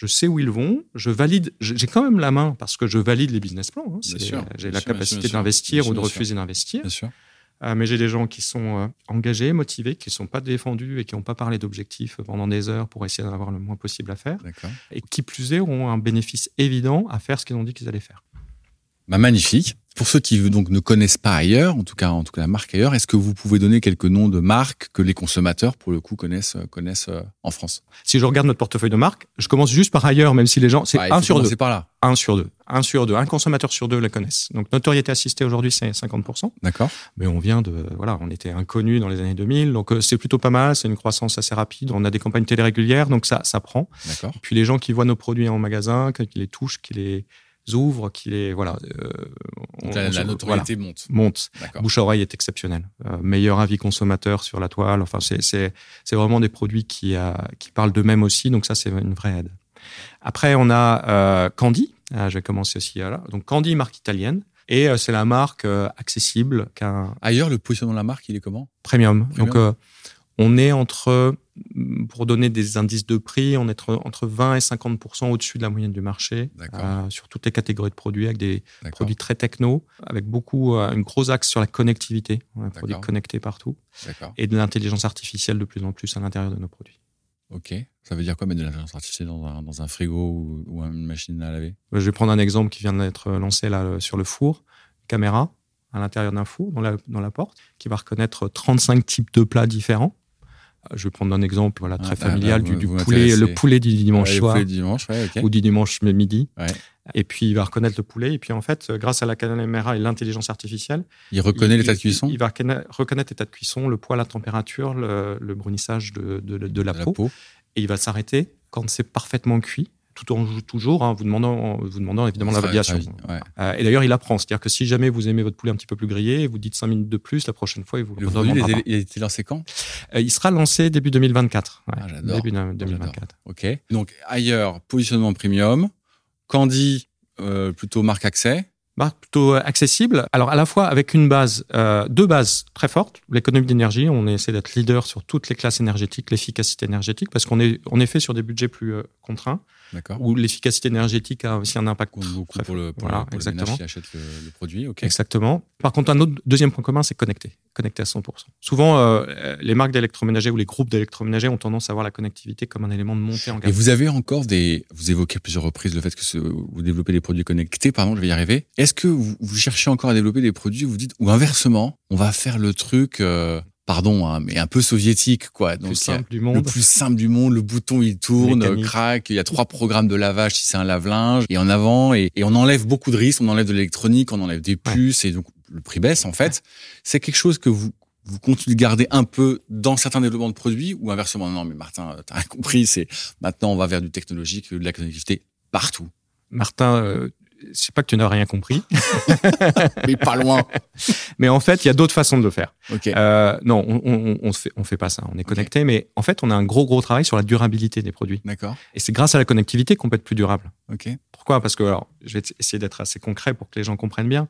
je sais où ils vont, je valide, j'ai quand même la main parce que je valide les business plans. Hein, j'ai la capacité d'investir ou de refuser d'investir. Euh, mais j'ai des gens qui sont euh, engagés, motivés, qui ne sont pas défendus et qui n'ont pas parlé d'objectifs pendant des heures pour essayer d'en avoir le moins possible à faire. Et qui plus est, ont un bénéfice évident à faire ce qu'ils ont dit qu'ils allaient faire. Bah, magnifique. Pour ceux qui donc ne connaissent pas ailleurs, en tout cas, en tout cas la marque ailleurs, est-ce que vous pouvez donner quelques noms de marques que les consommateurs, pour le coup, connaissent, connaissent euh, en France? Si je regarde notre portefeuille de marques, je commence juste par ailleurs, même si les gens, c'est un sur deux. C'est par là. Un sur deux. Un sur deux. Un consommateur sur deux la connaissent. Donc notoriété assistée aujourd'hui, c'est 50%. D'accord. Mais on vient de, voilà, on était inconnu dans les années 2000, donc euh, c'est plutôt pas mal. C'est une croissance assez rapide. On a des campagnes télé régulières, donc ça, ça prend. D'accord. Puis les gens qui voient nos produits en magasin, qui les touchent, qui les ouvrent, qu'il est voilà. Euh, la, notoriété monte. Monte. Bouche à oreille est exceptionnel. Euh, meilleur avis consommateur sur la toile. Enfin, c'est vraiment des produits qui euh, qui parlent d'eux-mêmes aussi. Donc ça, c'est une vraie aide. Après, on a Candy. Ah, je vais commencer aussi là. Donc Candy, marque italienne. Et c'est la marque accessible. Ailleurs, le positionnement de la marque, il est comment? Premium. Donc, on est entre, pour donner des indices de prix, on est entre, 20 et 50% au-dessus de la moyenne du marché euh, sur toutes les catégories de produits, avec des produits très techno, avec beaucoup, euh, une grosse axe sur la connectivité, on a des produits connectés partout, et de l'intelligence artificielle de plus en plus à l'intérieur de nos produits. Ok, ça veut dire quoi mettre de l'intelligence artificielle dans un, frigo ou, une machine à laver? Je vais prendre un exemple qui vient d'être lancé là sur le four, caméra à l'intérieur d'un four, dans la, dans la porte, qui va reconnaître 35 types de plats différents je vais prendre un exemple voilà, très familial du, poulet, le poulet du dimanche soir ou du dimanche midi. Et puis il va reconnaître le poulet. Et puis en fait, grâce à la caméra et l'intelligence artificielle, il reconnaît l'état de cuisson? Il, va reconnaître l'état de cuisson, le poids, la température, le, brunissage de, de, la, peau. Et il va s'arrêter quand c'est parfaitement cuit tout en toujours, hein, vous, demandant, vous demandant évidemment la validation. Euh, et d'ailleurs, il apprend. C'est-à-dire que si jamais vous aimez votre poulet un petit peu plus grillé, vous dites 5 minutes de plus, la prochaine fois, il vous le produit, il, a été lancé quand? Euh, Il sera lancé début 2024. Ah, début 2024. Ok. Donc, ailleurs, positionnement premium. Candy, euh, plutôt marque accès. Marque plutôt accessible. Alors à la fois avec une base, euh, deux bases très fortes. L'économie d'énergie, on essaie d'être leader sur toutes les classes énergétiques, l'efficacité énergétique, parce qu'on est en effet sur des budgets plus euh, contraints. Où l'efficacité énergétique a aussi un impact beaucoup pour le pour, voilà, exactement. qui achète le, le produit. Exactement. Par contre, un autre deuxième point commun, c'est connecter, connecter à 100%. Souvent, euh, les marques d'électroménager ou les groupes d'électroménager ont tendance à voir la connectivité comme un élément de montée en gamme. Et vous avez encore des, vous évoquez à plusieurs reprises le fait que vous développez des produits connectés. Pardon, je vais y arriver. Est-ce que vous, cherchez encore à développer des produits où vous dites, ou inversement, on va faire le truc euh, pardon, hein, mais un peu soviétique, quoi. Donc, plus simple du monde. Le plus simple du monde. Le bouton, il tourne, craque. Il y a trois programmes de lavage si c'est un lave-linge et en avant. Et, on enlève beaucoup de risques. On enlève de l'électronique, on enlève des puces et donc le prix baisse, en fait. C'est quelque chose que vous, vous continuez de garder un peu dans certains développements de produits ou inversement? Non, mais Martin, t'as rien compris. C'est maintenant, on va vers du technologique, de la connectivité partout. Martin, euh, c'est pas que tu n'as rien compris. mais pas loin. mais en fait, il y a d'autres façons de le faire. Euh, non, on, on, on, fait, on fait pas ça. On est connecté, mais en fait, on a un gros, gros travail sur la durabilité des produits. D'accord. Et c'est grâce à la connectivité qu'on peut être plus durable. Ok. Pourquoi? Parce que, alors, je vais essayer d'être assez concret pour que les gens comprennent bien.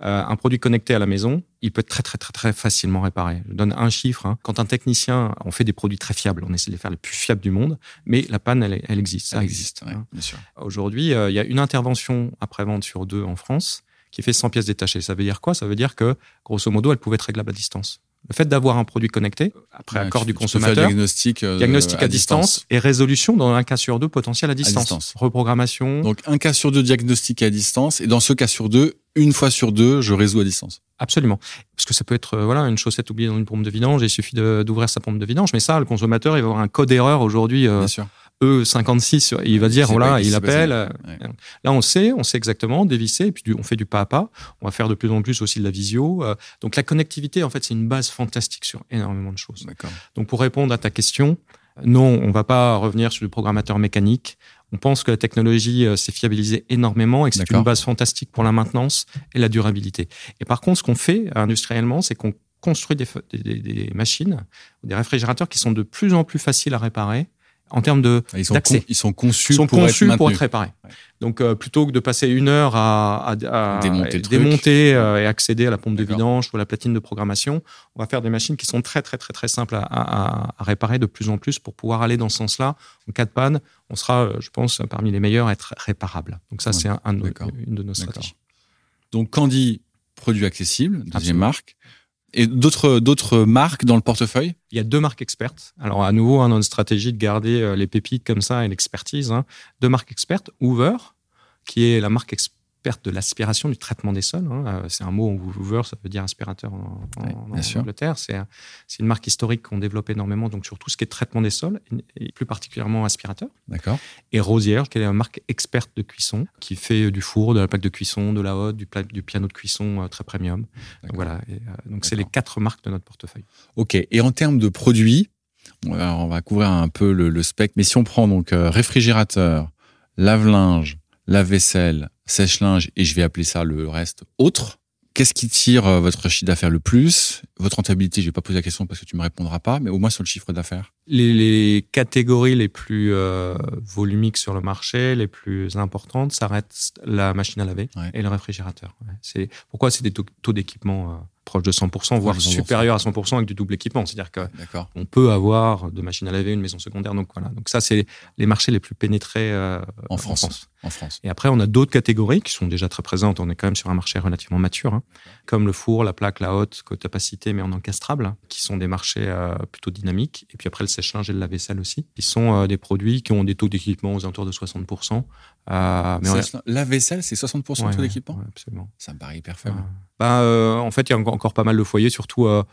Euh, un produit connecté à la maison, il peut être très très très très facilement réparé. Je donne un chiffre. Hein. Quand un technicien, on fait des produits très fiables, on essaie de les faire les plus fiables du monde, mais la panne, elle, elle existe. Ça existe, hein. bien sûr. Aujourd'hui, euh, il y a une intervention après-vente sur deux en France qui fait 100 pièces détachées. Ça veut dire quoi? Ça veut dire que, grosso modo, elle pouvait être réglable à distance. Le fait d'avoir un produit connecté, après accord du consommateur, diagnostic, euh, diagnostic à, distance, et résolution dans un cas sur deux potentiel à distance. Reprogrammation. Donc un cas sur deux diagnostic à distance, et dans ce cas sur deux, une fois sur deux, je résous à distance. Absolument. Parce que ça peut être euh, voilà une chaussette oubliée dans une pompe de vidange, et il suffit d'ouvrir sa pompe de vidange. Mais ça, le consommateur, il va avoir un code erreur aujourd'hui. Euh, Bien sûr. E56, il va dire, voilà, il appelle. Là, on sait, on sait exactement dévisser, et puis on fait du pas à pas. On va faire de plus en plus aussi de la visio. Euh. Donc la connectivité, en fait, c'est une base fantastique sur énormément de choses. Donc pour répondre à ta question, non, on va pas revenir sur le programmateur mécanique. On pense que la technologie euh, s'est fiabilisée énormément et que c'est une base fantastique pour la maintenance et la durabilité. Et par contre, ce qu'on fait industriellement, c'est qu'on construit des, des, des, machines, des réfrigérateurs qui sont de plus en plus faciles à réparer en termes de ils sont, ils sont conçus, sont pour, conçus être pour être réparés. Donc euh, plutôt que de passer une heure à, à, démonter, démonter euh, et accéder à la pompe de vidange ou à la platine de programmation, on va faire des machines qui sont très très très très simples à, réparer de plus en plus pour pouvoir aller dans ce sens-là. En cas de panne, on sera, euh, je pense, parmi les meilleurs à être réparable. Donc ça, c'est un, une de nos stratégies. Donc quand dit produit accessible, deuxième marque, et d'autres d'autres marques dans le portefeuille? Il y a deux marques expertes. Alors à nouveau, hein, dans une stratégie de garder euh, les pépites comme ça et l'expertise. Hein. Deux marques expertes. Hoover, qui est la marque experte de l'aspiration, du traitement des sols. Hein. Euh, c'est un mot, Hoover, ça veut dire aspirateur en, Angleterre. C'est une marque historique qu'on développe énormément, donc sur tout ce qui est traitement des sols, et plus particulièrement aspirateur. D'accord. Et Rosière, qui est une marque experte de cuisson, qui fait du four, de la plaque de cuisson, de la du, du piano de cuisson euh, très premium. Donc voilà. Euh, donc c'est les quatre marques de notre portefeuille. Ok. Et en termes de produits, on va couvrir un peu le, le spectre. Mais si on prend donc réfrigérateur, lave-linge, lave-vaisselle, sèche-linge et je vais appeler ça le reste autre. Qu'est-ce qui tire euh, votre chiffre d'affaires le plus? Votre rentabilité, je vais pas poser la question parce que tu me répondras pas, mais au moins sur le chiffre d'affaires. Les, catégories les plus euh, volumiques sur le marché, les plus importantes, ça reste la machine à laver et le réfrigérateur. C'est pourquoi c'est des taux, d'équipement euh, proche de 100%, voire supérieur à 100% avec du double équipement. C'est-à-dire que on peut avoir de machines à laver, une maison secondaire. Donc voilà. Donc ça, c'est les marchés les plus pénétrés euh, en, France. en, France. Et après, on a d'autres catégories qui sont déjà très présentes. On est quand même sur un marché relativement mature, hein, comme le four, la plaque, la haute capacité, mais en encastrable, qui sont des marchés euh, plutôt dynamiques. Et puis après, le sèche-linge et le lave-vaisselle aussi, qui sont euh, des produits qui ont des taux d'équipement aux alentours de 60%. mais La vaisselle, c'est 60% de taux d'équipement? Absolument. Ça me paraît hyper faible. Bah, en fait, il y a encore pas mal de foyers, surtout euh,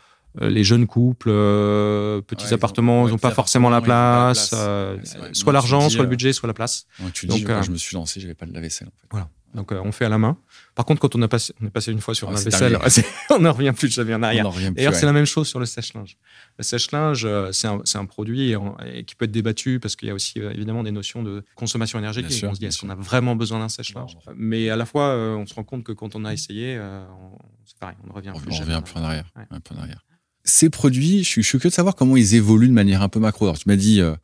euh, les jeunes couples, euh, petits appartements, ils n'ont pas forcément la place. soit l'argent, soit le budget, soit la place. tu dis, je me suis lancé, j'avais pas de la vaisselle. En fait. Voilà. Donc on fait à la main. Par contre, quand on, a passé, on est passé une fois sur la vaisselle, on ne revient plus jamais en arrière. D'ailleurs, c'est la même chose sur le sèche-linge. Le sèche-linge, c'est un, un, produit qui peut être débattu parce qu'il y a aussi évidemment des notions de consommation énergétique. on se dit, est-ce qu'on a vraiment besoin d'un sèche-linge Mais à la fois, on se rend compte que quand on a essayé, c'est pareil, on ne revient plus. On revient plus en arrière. arrière. Ces produits, je suis, curieux de savoir comment ils évoluent de manière un peu macro. Alors, tu m'as dit, euh,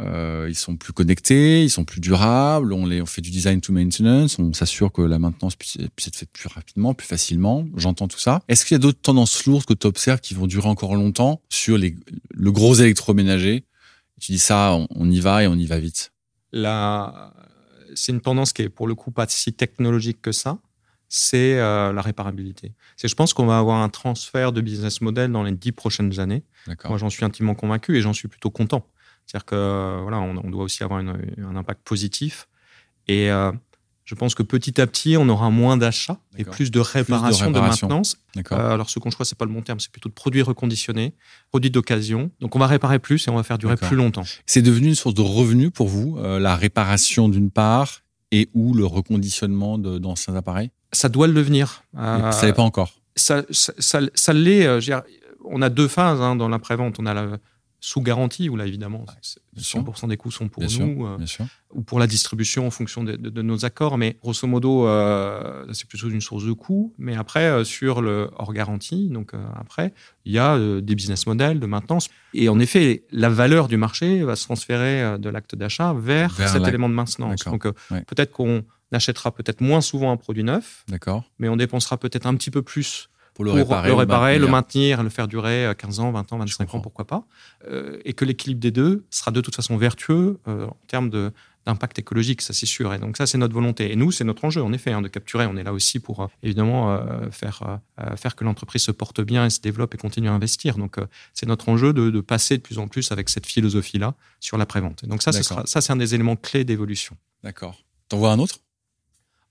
euh, ils sont plus connectés, ils sont plus durables, on, les, on fait du design to maintenance, on s'assure que la maintenance puisse, puisse, être faite plus rapidement, plus facilement. J'entends tout ça. Est-ce qu'il y a d'autres tendances lourdes que tu observes qui vont durer encore longtemps sur les, le gros électroménager? Tu dis ça, on, on, y va et on y va vite. C'est une tendance qui est pour le coup pas si technologique que ça c'est euh, la réparabilité. C'est, je pense qu'on va avoir un transfert de business model dans les dix prochaines années. Moi, j'en suis intimement convaincu et j'en suis plutôt content. C'est-à-dire que voilà, on, on doit aussi avoir une, un impact positif. Et euh, je pense que petit à petit, on aura moins d'achats et plus de réparation, de, réparation. de, maintenance. Euh, alors, ce qu'on choisit, c'est pas le bon terme, c'est plutôt de produits reconditionnés, produits d'occasion. Donc, on va réparer plus et on va faire durer plus longtemps. C'est devenu une source de revenus pour vous, euh, la réparation d'une part et ou le reconditionnement d'anciens appareils? Ça doit le devenir. Euh, ça l'est pas encore. Ça, ça, ça, ça l'est. On a deux phases hein, dans l'après-vente. On a la sous garantie, où là, évidemment, 100% des coûts sont pour bien nous, euh, sûr, ou pour la distribution en fonction de, de, de nos accords. Mais grosso modo, euh, c'est plutôt une source de coûts. Mais après, euh, sur le hors garantie, donc après, il y a des business models de maintenance. Et en effet, la valeur du marché va se transférer de l'acte d'achat vers, vers, cet élément de maintenance. Donc ouais. peut-être qu'on achètera peut-être moins souvent un produit neuf, mais on dépensera peut-être un petit peu plus pour le pour réparer, le, réparer, le maintenir, le faire durer 15 ans, 20 ans, 25 ans, pourquoi pas. Euh, et que l'équilibre des deux sera de toute façon vertueux euh, en termes de d'impact écologique, ça c'est sûr. Et donc ça c'est notre volonté. Et nous c'est notre enjeu en effet hein, de capturer. On est là aussi pour euh, évidemment euh, faire euh, faire que l'entreprise se porte bien et se développe et continue à investir. Donc euh, c'est notre enjeu de, de, passer de plus en plus avec cette philosophie là sur l'après-vente. Donc ça, sera, ça c'est un des éléments clés d'évolution. D'accord. T'en vois un autre?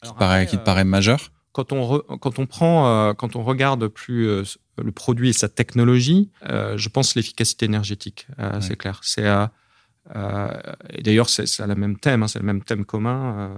Qui, te paraît, qui te paraît majeur? Quand on, re, quand on prend, euh, quand on regarde plus euh, le produit et sa technologie, euh, je pense l'efficacité énergétique, ouais. c'est clair. C'est et d'ailleurs c'est le même thème, hein, c'est le même thème commun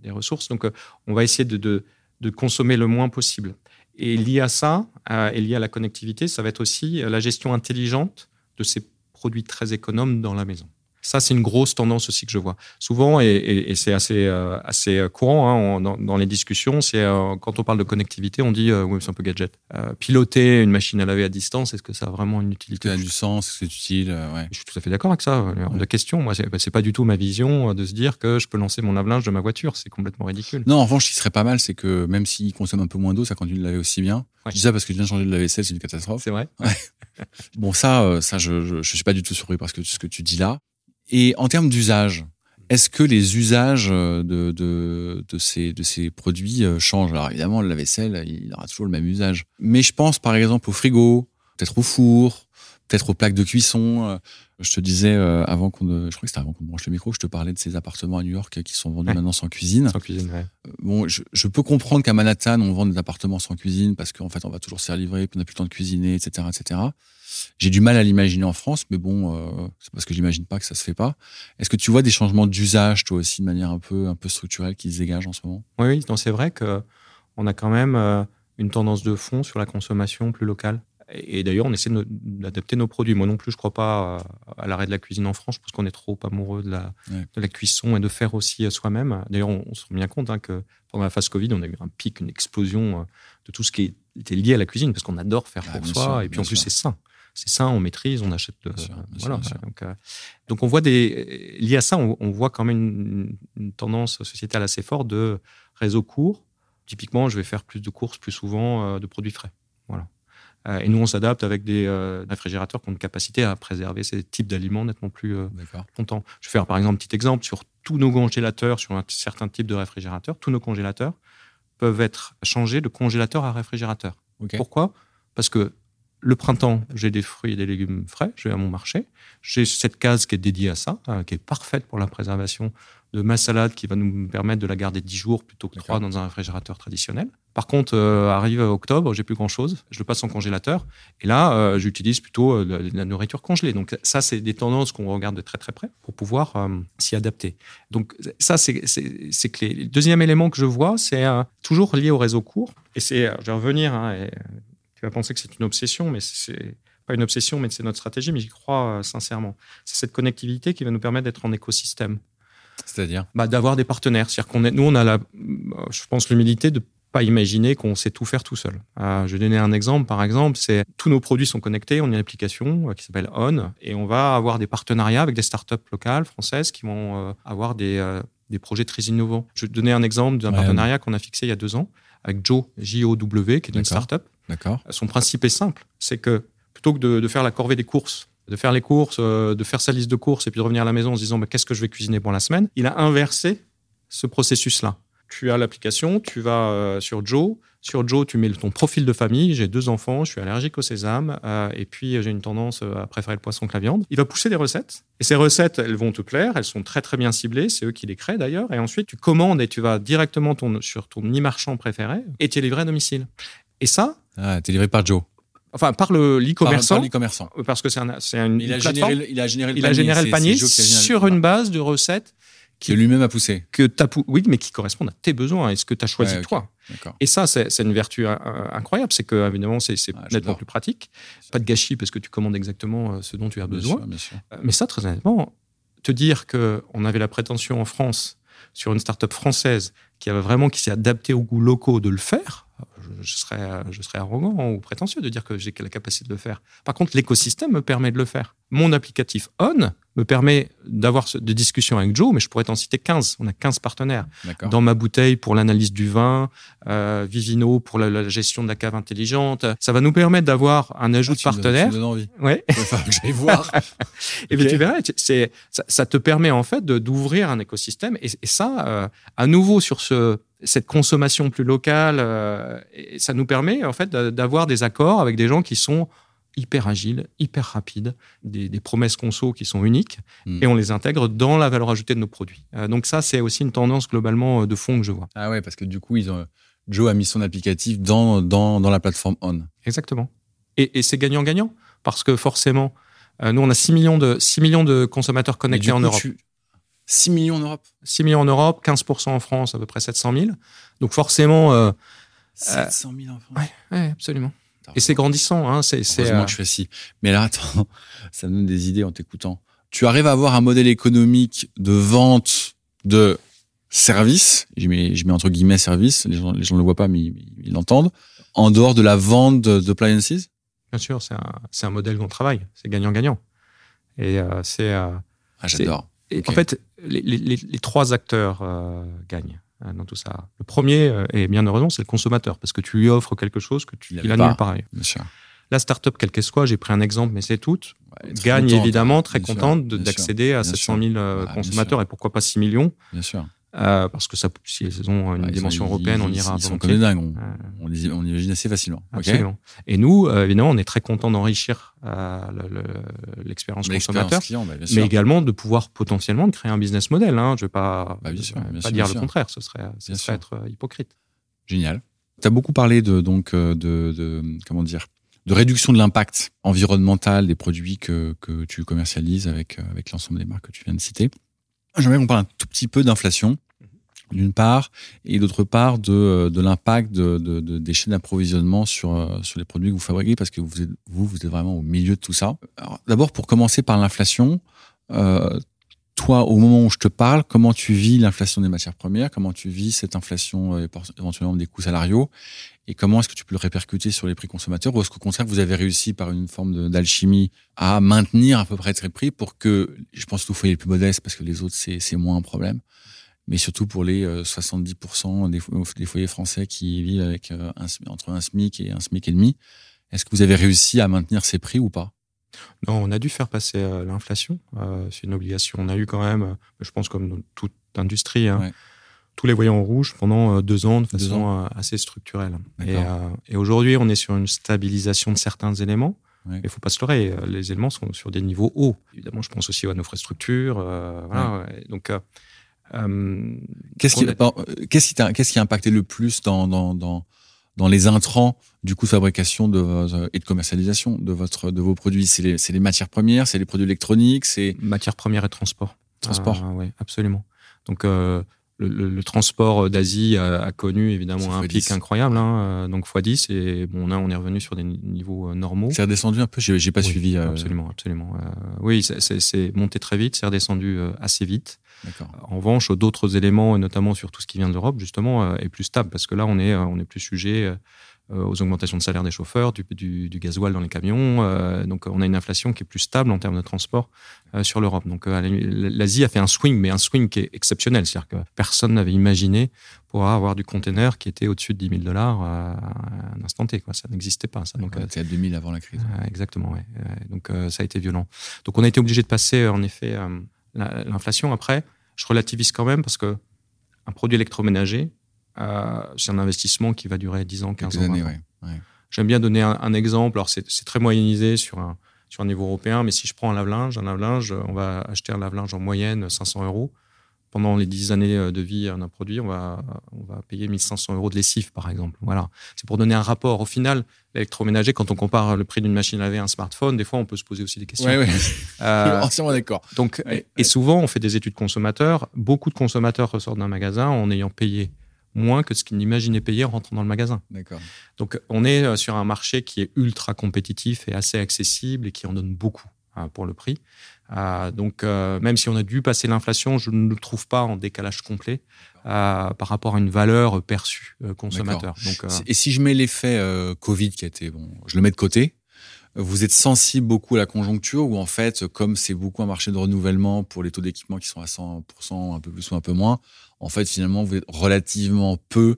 des ressources. Donc on va essayer de, de, de, consommer le moins possible. Et lié à ça, et lié à la connectivité, ça va être aussi la gestion intelligente de ces produits très économes dans la maison. Ça, c'est une grosse tendance aussi que je vois. Souvent, et, et, et c'est assez, euh, assez courant hein, on, dans, dans, les discussions, c'est euh, quand on parle de connectivité, on dit euh, oui, c'est un peu gadget. Euh, piloter une machine à laver à distance, est-ce que ça a vraiment une utilité? Ça a du sens, est-ce que c'est utile ouais. Je suis tout à fait d'accord avec ça. Ouais. De question. Moi, c'est, c'est pas du tout ma vision de se dire que je peux lancer mon lave-linge de ma voiture. C'est complètement ridicule. Non, en revanche, ce qui serait pas mal, c'est que même s'il consomme un peu moins d'eau, ça continue de laver aussi bien. Ouais. Je dis ça parce que je viens de changer de lave-vaisselle, c'est une catastrophe. C'est vrai. bon, ça, ça, je, je, je suis pas du tout surpris parce que ce que tu dis là. Et en termes d'usage, est-ce que les usages de, de, de, ces, de ces produits changent? Alors évidemment, le lave-vaisselle, il aura toujours le même usage. Mais je pense par exemple au frigo, peut-être au four, peut-être aux plaques de cuisson. Je te disais avant qu'on, je crois que c'était avant qu'on branche le micro, je te parlais de ces appartements à New York qui sont vendus ouais. maintenant sans cuisine. Sans cuisine, ouais. Bon, je, je, peux comprendre qu'à Manhattan on vend des appartements sans cuisine parce qu'en fait on va toujours se faire livrer, puis on n'a plus le temps de cuisiner, etc., etc. J'ai du mal à l'imaginer en France, mais bon, euh, c'est parce que j'imagine pas que ça se fait pas. Est-ce que tu vois des changements d'usage, toi aussi, de manière un peu, un peu structurelle, qui se dégagent en ce moment? Oui, oui, c'est vrai que on a quand même euh, une tendance de fond sur la consommation plus locale. Et, et d'ailleurs, on essaie d'adapter no, nos produits. Moi non plus, je crois pas à, à l'arrêt de la cuisine en France, parce qu'on est trop amoureux de la, ouais. de la cuisson et de faire aussi soi-même. D'ailleurs, on, on, se rend bien compte hein, que pendant la phase Covid, on a eu un pic, une explosion euh, de tout ce qui était lié à la cuisine, parce qu'on adore faire ah, pour soi, sûr, et puis en plus, c'est sain c'est ça, on maîtrise, on achète. De, sûr, voilà. Sûr, donc, euh, donc, on voit des lié à ça, on, on voit quand même une, une, tendance sociétale assez forte de réseaux courts. Typiquement, je vais faire plus de courses plus souvent euh, de produits frais. Voilà. Euh, et nous, on s'adapte avec des euh, réfrigérateurs qui ont une capacité à préserver ces types d'aliments nettement plus euh, longtemps. Je vais faire par exemple un petit exemple sur tous nos congélateurs, sur un certain type de réfrigérateur. Tous nos congélateurs peuvent être changés de congélateur à réfrigérateur. Okay. Pourquoi? Parce que le printemps, j'ai des fruits et des légumes frais, je vais à mon marché. J'ai cette case qui est dédiée à ça, euh, qui est parfaite pour la préservation de ma salade, qui va nous permettre de la garder 10 jours plutôt que 3 dans un réfrigérateur traditionnel. Par contre, euh, arrive octobre, j'ai plus grand-chose, je le passe en congélateur, et là, euh, j'utilise plutôt euh, la, la, nourriture congelée. Donc ça, c'est des tendances qu'on regarde de très très près pour pouvoir s'y adapter. Donc ça, c'est clé. Le deuxième élément que je vois, c'est toujours lié au réseau court, et c'est, je vais revenir, hein, et, tu vas penser que c'est une obsession, mais c'est pas une obsession, mais c'est notre stratégie, mais j'y crois euh, sincèrement. C'est cette connectivité qui va nous permettre d'être en écosystème. C'est-à-dire? Bah, D'avoir des partenaires. C'est-à-dire qu'on est, nous, on a la, je pense, l'humilité de pas imaginer qu'on sait tout faire tout seul. Euh, je vais donner un exemple, par exemple, c'est tous nos produits sont connectés, on a une application euh, qui s'appelle On, et on va avoir des partenariats avec des startups locales françaises qui vont euh, avoir des, euh, des projets très innovants. Je vais donner un exemple d'un Ouais. partenariat qu'on a fixé il y a deux ans avec Joe, J-O-W, qui est une startup. Son principe est simple, c'est que plutôt que de, faire la corvée des courses, de faire les courses, euh, de faire sa liste de courses et puis de revenir à la maison en se disant bah, qu'est-ce que je vais cuisiner pour la semaine, il a inversé ce processus-là. Tu as l'application, tu vas euh, sur Joe. Sur Joe, tu mets ton profil de famille. J'ai deux enfants, je suis allergique au sésame euh, et puis j'ai une tendance à préférer le poisson que la viande. Il va pousser des recettes et ces recettes, elles vont te plaire. Elles sont très très bien ciblées. C'est eux qui les créent d'ailleurs. Et ensuite, tu commandes et tu vas directement sur ton e-marchand préféré et tu es livré à domicile. Et ça, Ah, t'es livré par Joe. enfin par le Par- l'e-commerçant, par l'e-commerçant. parce que c'est un, une, Il a, plateforme. généré, le- il a généré le il a panier. généré le panier qui généré- sur une base de recettes que lui-même a poussé. que pou- oui, mais qui correspondent à tes besoins et ce que tu as choisi Ouais, ok. toi. Et ça, c'est une vertu euh, incroyable, c'est que évidemment, c'est Ah, nettement plus pratique, pas de gâchis parce que tu commandes exactement euh, ce dont tu as Bien besoin. sûr, bien sûr. Euh, Mais ça, très honnêtement, te dire que on avait la prétention en France sur une start-up française qui avait vraiment qui s'est adaptée aux goûts locaux de le faire, je, je serais je serais arrogant ou prétentieux de dire que j'ai la capacité de le faire. Par contre, l'écosystème me permet de le faire. Mon applicatif On me permet d'avoir des discussions avec Joe, mais je pourrais t'en citer 15. On a 15 partenaires dans ma bouteille pour l'analyse du vin, euh, Vivino pour la, la gestion de la cave intelligente. Ça va nous permettre d'avoir un ajout Ah, de partenaires. Donnes envie. Ouais. Que j'aille voir. Et puis tu verras, c'est, ça, ça te permet en fait d'ouvrir un écosystème. Et, et ça, euh, à nouveau sur ce, cette consommation plus locale, euh, et ça nous permet en fait d'a- d'avoir des accords avec des gens qui sont hyper agiles, hyper rapides, des, des promesses conso qui sont uniques, Hmm. et on les intègre dans la valeur ajoutée de nos produits. Euh, donc ça, c'est aussi une tendance globalement euh, de fond que je vois. Ah ouais, parce que du coup, ils ont, Joe a mis son applicatif dans, dans, dans la plateforme On. Exactement. Et, et c'est gagnant-gagnant, parce que forcément, euh, nous, on a 6 millions de, 6 millions de consommateurs connectés en Europe. tu- 6 millions en Europe? 6 millions en Europe, 15% en France, à peu près 700 000. Donc forcément, euh, 700 000 en France. ouais, ouais, absolument. Et c'est grandissant. Hein, c'est, Heureusement euh, que je fais ci. Mais là, attends, ça me donne des idées en t'écoutant. Tu arrives à avoir un modèle économique de vente de services, je mets, je mets entre guillemets services, les gens les gens ne le voient pas, mais ils l'entendent, en dehors de la vente de- d'appliances? Bien sûr, c'est un, un modèle dont on travaille. C'est gagnant-gagnant. Et euh, c'est, euh, Ah, j'adore. et Ok. en fait, les, les- les- les trois acteurs gagnent dans tout ça. Le premier, euh, et bien heureusement, c'est le consommateur, parce que tu lui offres quelque chose que tu Il il avait a pas. nulle part ailleurs. Bien sûr. La startup, quelle qu'elle soit, j'ai pris un exemple, mais c'est toute, Ouais, gagne contente, évidemment, très contente d'accéder à bien 700 000 euh, Ah, consommateurs, et pourquoi pas 6 millions, Bien sûr. Euh, parce que ça, si elles ont une dimension sont- européenne, on ira Ils sont comme des dingues. On, on les- on imagine assez facilement. Et nous, euh, évidemment, on est très content d'enrichir euh, le- le- l'expérience consommateur, client, bah, mais également de pouvoir potentiellement de créer un business model. Hein. Je ne vais pas, Bah, bien sûr, bien pas sûr, dire le sûr. contraire, ce serait, ce être hypocrite. Génial. Tu as beaucoup parlé de donc de, de comment dire de réduction de l'impact environnemental des produits que, que tu commercialises avec avec l'ensemble des marques que tu viens de citer. J'aimerais qu'on parle un tout petit peu d'inflation d'une part et d'autre part de, euh, de l'impact de, de, de- des chaînes d'approvisionnement sur euh, sur les produits que vous fabriquez parce que vous êtes, vous vous êtes vraiment au milieu de tout ça. D'abord pour commencer par l'inflation, euh, toi, au moment où je te parle, comment tu vis l'inflation des matières premières Comment tu vis cette inflation euh, éventuellement des coûts salariaux Et comment est-ce que tu peux le répercuter sur les prix consommateurs Ou est-ce qu'au contraire, vous avez réussi par une forme d'alchimie à maintenir à peu près ces prix pour que, je pense que vous les plus modestes, parce que les autres, c'est moins un problème, mais surtout pour les euh, 70% des, fo- des foyers français qui vivent avec euh, entre un SMIC et un SMIC et demi, est-ce que vous avez réussi à maintenir ces prix ou pas? Non, on a dû faire passer euh, l'inflation. Euh, c'est une obligation. On a eu quand même, euh, je pense comme dans toute industrie, hein, Ouais. tous les voyants en rouge pendant deux ans de façon assez structurelle. Et, euh, aujourd'hui, on est sur une stabilisation de certains éléments. Ouais. Il faut pas se leurrer, les éléments sont sur des niveaux hauts. Évidemment, je pense aussi à nos euh, voilà, ouais. Donc, euh, Qu'est-ce qui, On a- par- qu'est-ce qui, t'a- qu'est-ce qui a impacté le plus dans, dans, dans, dans les intrants du coût de fabrication de, votre- et de commercialisation de, votre, de vos produits C'est les, c'est les matières premières, c'est les produits électroniques, c'est matières premières et transport. transport. oui, absolument. Donc, euh, le, transport d'Asie a, connu évidemment un pic incroyable, hein, donc x10, et bon, là, on est revenu sur des niveaux normaux. C'est redescendu un peu, j'ai pas suivi. Absolument, absolument. oui, c'est monté très vite, c'est redescendu assez vite. En revanche, d'autres éléments, et notamment sur tout ce qui vient de l'Europe, justement, est plus stable, parce que là, on est, on est plus sujet euh, aux augmentations de salaire des chauffeurs, du, du, du gasoil dans les camions. Euh, donc on a une inflation qui est plus stable en termes de transport euh, sur l'Europe. Donc l'Asie a fait un swing, mais un swing qui est exceptionnel. C'est-à-dire que personne n'avait imaginé pouvoir avoir du container qui était au-dessus de 10 000 dollars à un instant T. Quoi. Ça n'existait pas. Ça. Donc, c'était à 2000 avant la crise. exactement. Ouais. Donc ça a été violent. Donc on a été obligé de passer en effet l'inflation. Après, je relativise quand même parce que un produit électroménager, c'est un investissement qui va durer 10 ans, 15 ans. J'aime bien donner un, exemple. Alors, c'est très moyennisé sur un, sur un niveau européen, mais si je prends un lave-linge, un lave-linge, on va acheter un lave-linge en moyenne 500 euros pendant les 10 années euh, de vie d'un produit, on va, on va payer 1500 euros de lessive, par exemple. Voilà. C'est pour donner un rapport. Au final, l'électroménager, quand on compare le prix d'une machine à laver à un smartphone, des fois, on peut se poser aussi des questions. Oui, oui. Euh, entièrement d'accord. Donc, et, souvent, on fait des études consommateurs. Beaucoup de consommateurs ressortent d'un magasin en ayant payé moins que ce qu'ils n'imaginaient payer en rentrant dans le magasin. D'accord. Donc, on est euh, sur un marché qui est ultra compétitif et assez accessible et qui en donne beaucoup hein, pour le prix. Euh, donc, euh, même si on a dû passer l'inflation, je ne le trouve pas en décalage complet euh, par rapport à une valeur perçue consommateur. Donc, Et si je mets l'effet Covid qui a été, bon, je le mets de côté, vous êtes sensible beaucoup à la conjoncture ou en fait, comme c'est beaucoup un marché de renouvellement pour les taux d'équipement qui sont à 100%, un peu plus ou un peu moins, en fait, finalement, vous êtes relativement peu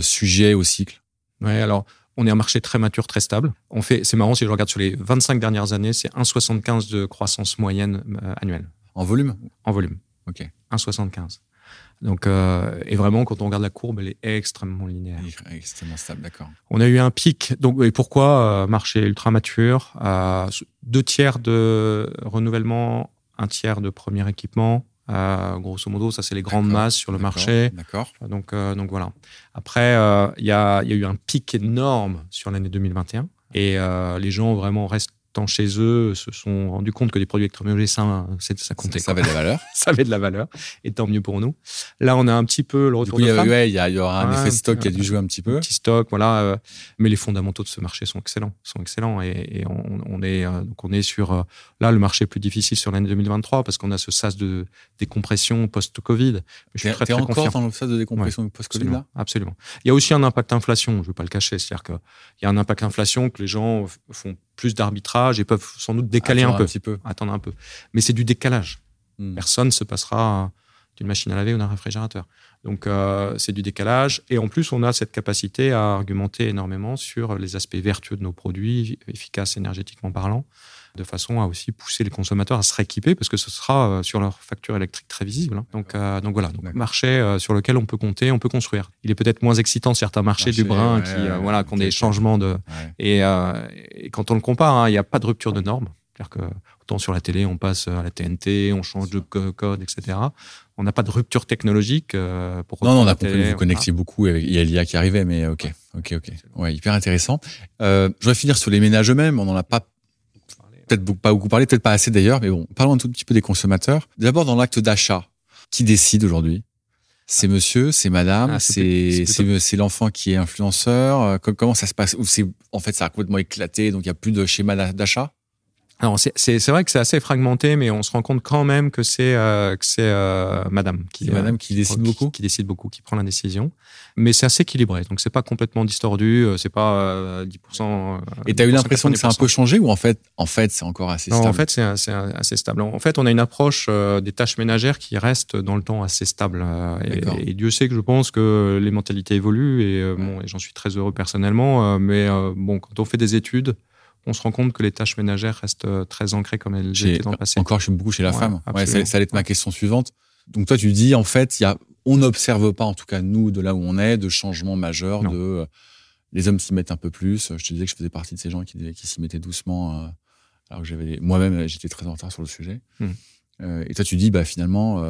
sujet au cycle? Oui, alors on est un marché très mature, très stable. On fait, c'est marrant si je regarde sur les 25 dernières années, c'est 1,75 de croissance moyenne euh, annuelle. En volume? En volume. Ok. 1,75. Donc, euh, et vraiment, quand on regarde la courbe, elle est extrêmement linéaire. Extrêmement stable, d'accord. On a eu un pic. Donc, et pourquoi euh, marché ultra mature Deux tiers de renouvellement, un tiers de premier équipement, euh, grosso modo, ça c'est les grandes masses sur le marché. D'accord. Donc, euh, donc voilà. Après, euh, il y, a, y, a, eu un pic énorme sur l'année 2021 et les gens vraiment restent chez eux se sont rendus compte que les produits électroménagers, ça, ça comptait. Ça, avait de la valeur. ça avait de la valeur. Et tant mieux pour nous. Là, on a un petit peu le retour du coup, il y, y, aura un effet stock qui a dû jouer un petit peu. Petit stock, voilà. Euh, mais les fondamentaux de ce marché sont excellents. Sont excellents. Et, on, est, euh, donc on est sur, euh, là, le marché plus difficile sur l'année 2023 parce qu'on a ce sas de décompression post-Covid. Je suis très, très encore dans le sas de décompression post-Covid là? Absolument. Il y a aussi un impact inflation. Je ne vais pas le cacher. C'est-à-dire qu'il y a un impact inflation que les gens font plus d'arbitrage et peuvent sans doute décaler un peu, petit peu, attendre un peu. Mais c'est du décalage. Hmm. Personne ne se passera d'une machine à laver ou d'un réfrigérateur. Donc euh, c'est du décalage. Et en plus, on a cette capacité à argumenter énormément sur les aspects vertueux de nos produits, efficaces énergétiquement parlant, de façon à aussi pousser les consommateurs à se rééquiper parce que ce sera euh, sur leur facture électrique très visible. Hein. Donc, euh, donc voilà, donc marché euh, sur lequel on peut compter, on peut construire. Il est peut-être moins excitant certains marchés du brin qui, voilà, qui ont des changements de. Et, et, quand on le compare, hein, il n'y a pas de rupture de normes. C'est-à-dire que autant sur la télé, on passe à la TNT, on change de code, etc. On n'a pas de rupture technologique. pour non, non, on a compris que vous connectiez beaucoup. Il y a l'IA qui arrivait, mais ok, ok, ok. Ouais, hyper intéressant. Euh, je vais finir sur les ménages eux-mêmes. On n'en a pas peut-être pas beaucoup parlé, peut-être pas assez d'ailleurs, mais bon, parlons un tout petit peu des consommateurs. D'abord, dans l'acte d'achat, qui décide aujourd'hui? C'est monsieur, c'est madame, ah, c'est c'est l'enfant qui est influenceur. Euh, comment ça se passe? Ou c'est en fait ça a complètement éclaté, donc il y a plus de schéma d'achat? Alors c'est vrai que c'est assez fragmenté, mais on se rend compte quand même que c'est euh, que c'est euh, Madame qui Madame qui décide beaucoup, qui, décide beaucoup, qui prend la décision. Mais c'est assez équilibré, donc c'est pas complètement distordu, euh, c'est pas 10%. Et tu as eu l'impression que c'est un peu changé ou en fait en fait c'est encore assez stable Non, en fait c'est assez stable. En fait on a une approche des tâches ménagères qui reste dans le temps assez stable. Et, et, Dieu sait que je pense que les mentalités évoluent et bon et j'en suis très heureux personnellement. Mais bon quand on fait des études on se rend compte que les tâches ménagères restent euh, très ancrées comme elles étaient dans le passé. Encore, je suis beaucoup chez la femme. Ouais, ça, allait être ma question suivante. Donc toi, tu dis en fait, y a, on n'observe pas, en tout cas nous, de là où on est, de changements majeurs. De euh, les hommes s'y mettent un peu plus. Je te disais que je faisais partie de ces gens qui, qui s'y mettaient doucement. Euh, alors que j'avais moi-même, j'étais très en retard sur le sujet. Hmm. et toi, tu dis, bah finalement,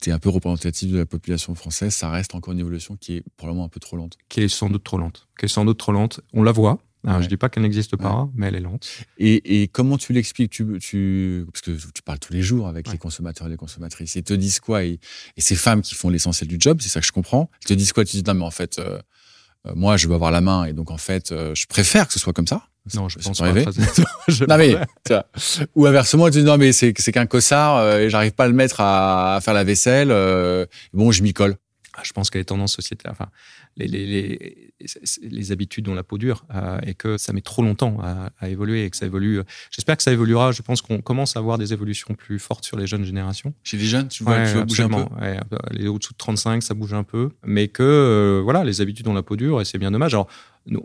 tu es un peu représentatif de la population française. Ça reste encore une évolution qui est probablement un peu trop lente. Qui est sans doute trop lente. Qui est sans doute trop lente. On la voit Je dis pas qu'elle n'existe pas, mais elle est lente. Et, comment tu l'expliques? Tu, tu, Parce que tu parles tous les jours avec les consommateurs et les consommatrices. Ils te disent quoi? Et, ces femmes qui font l'essentiel du job, c'est ça que je comprends. Ils te disent quoi? Tu dis non, mais en fait, euh, euh, moi, je veux avoir la main et donc en fait, euh, je préfère que ce soit comme ça. Non, je pense pas. non mais, ou inversement, tu dis non mais c'est qu'un cossard et j'arrive pas à le mettre à, faire la vaisselle. bon, je m'y colle. Ah, je pense qu'elle est tendance sociétaire. Enfin, les, les, les, habitudes ont la peau dure euh, et que ça met trop longtemps à, évoluer et que ça évolue. J'espère que ça évoluera. Je pense qu'on commence à avoir des évolutions plus fortes sur les jeunes générations. Chez les jeunes, tu vois, tu vois bouger un peu. les au-dessous de 35, ça bouge un peu, mais que euh, voilà, les habitudes ont la peau dure et c'est bien dommage. Alors,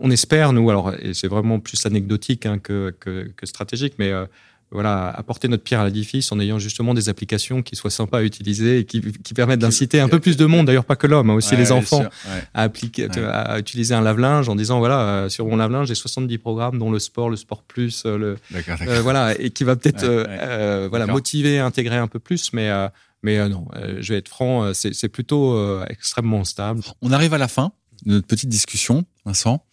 on espère, nous, alors, et c'est vraiment plus anecdotique hein, que, que, que, stratégique, mais euh, voilà, apporter notre pierre à l'édifice en ayant justement des applications qui soient sympas à utiliser et qui, qui permettent d'inciter un peu plus de monde, d'ailleurs pas que l'homme, hein, aussi les enfants, à, appliquer, à utiliser un lave-linge en disant voilà, euh, sur mon lave-linge, j'ai 70 programmes, dont le sport, le sport plus, euh, le, euh, voilà, et qui va peut-être voilà, motiver, intégrer un peu plus, mais. mais non, je vais être franc, c'est plutôt extrêmement stable. On arrive à la fin de notre petite discussion, Vincent.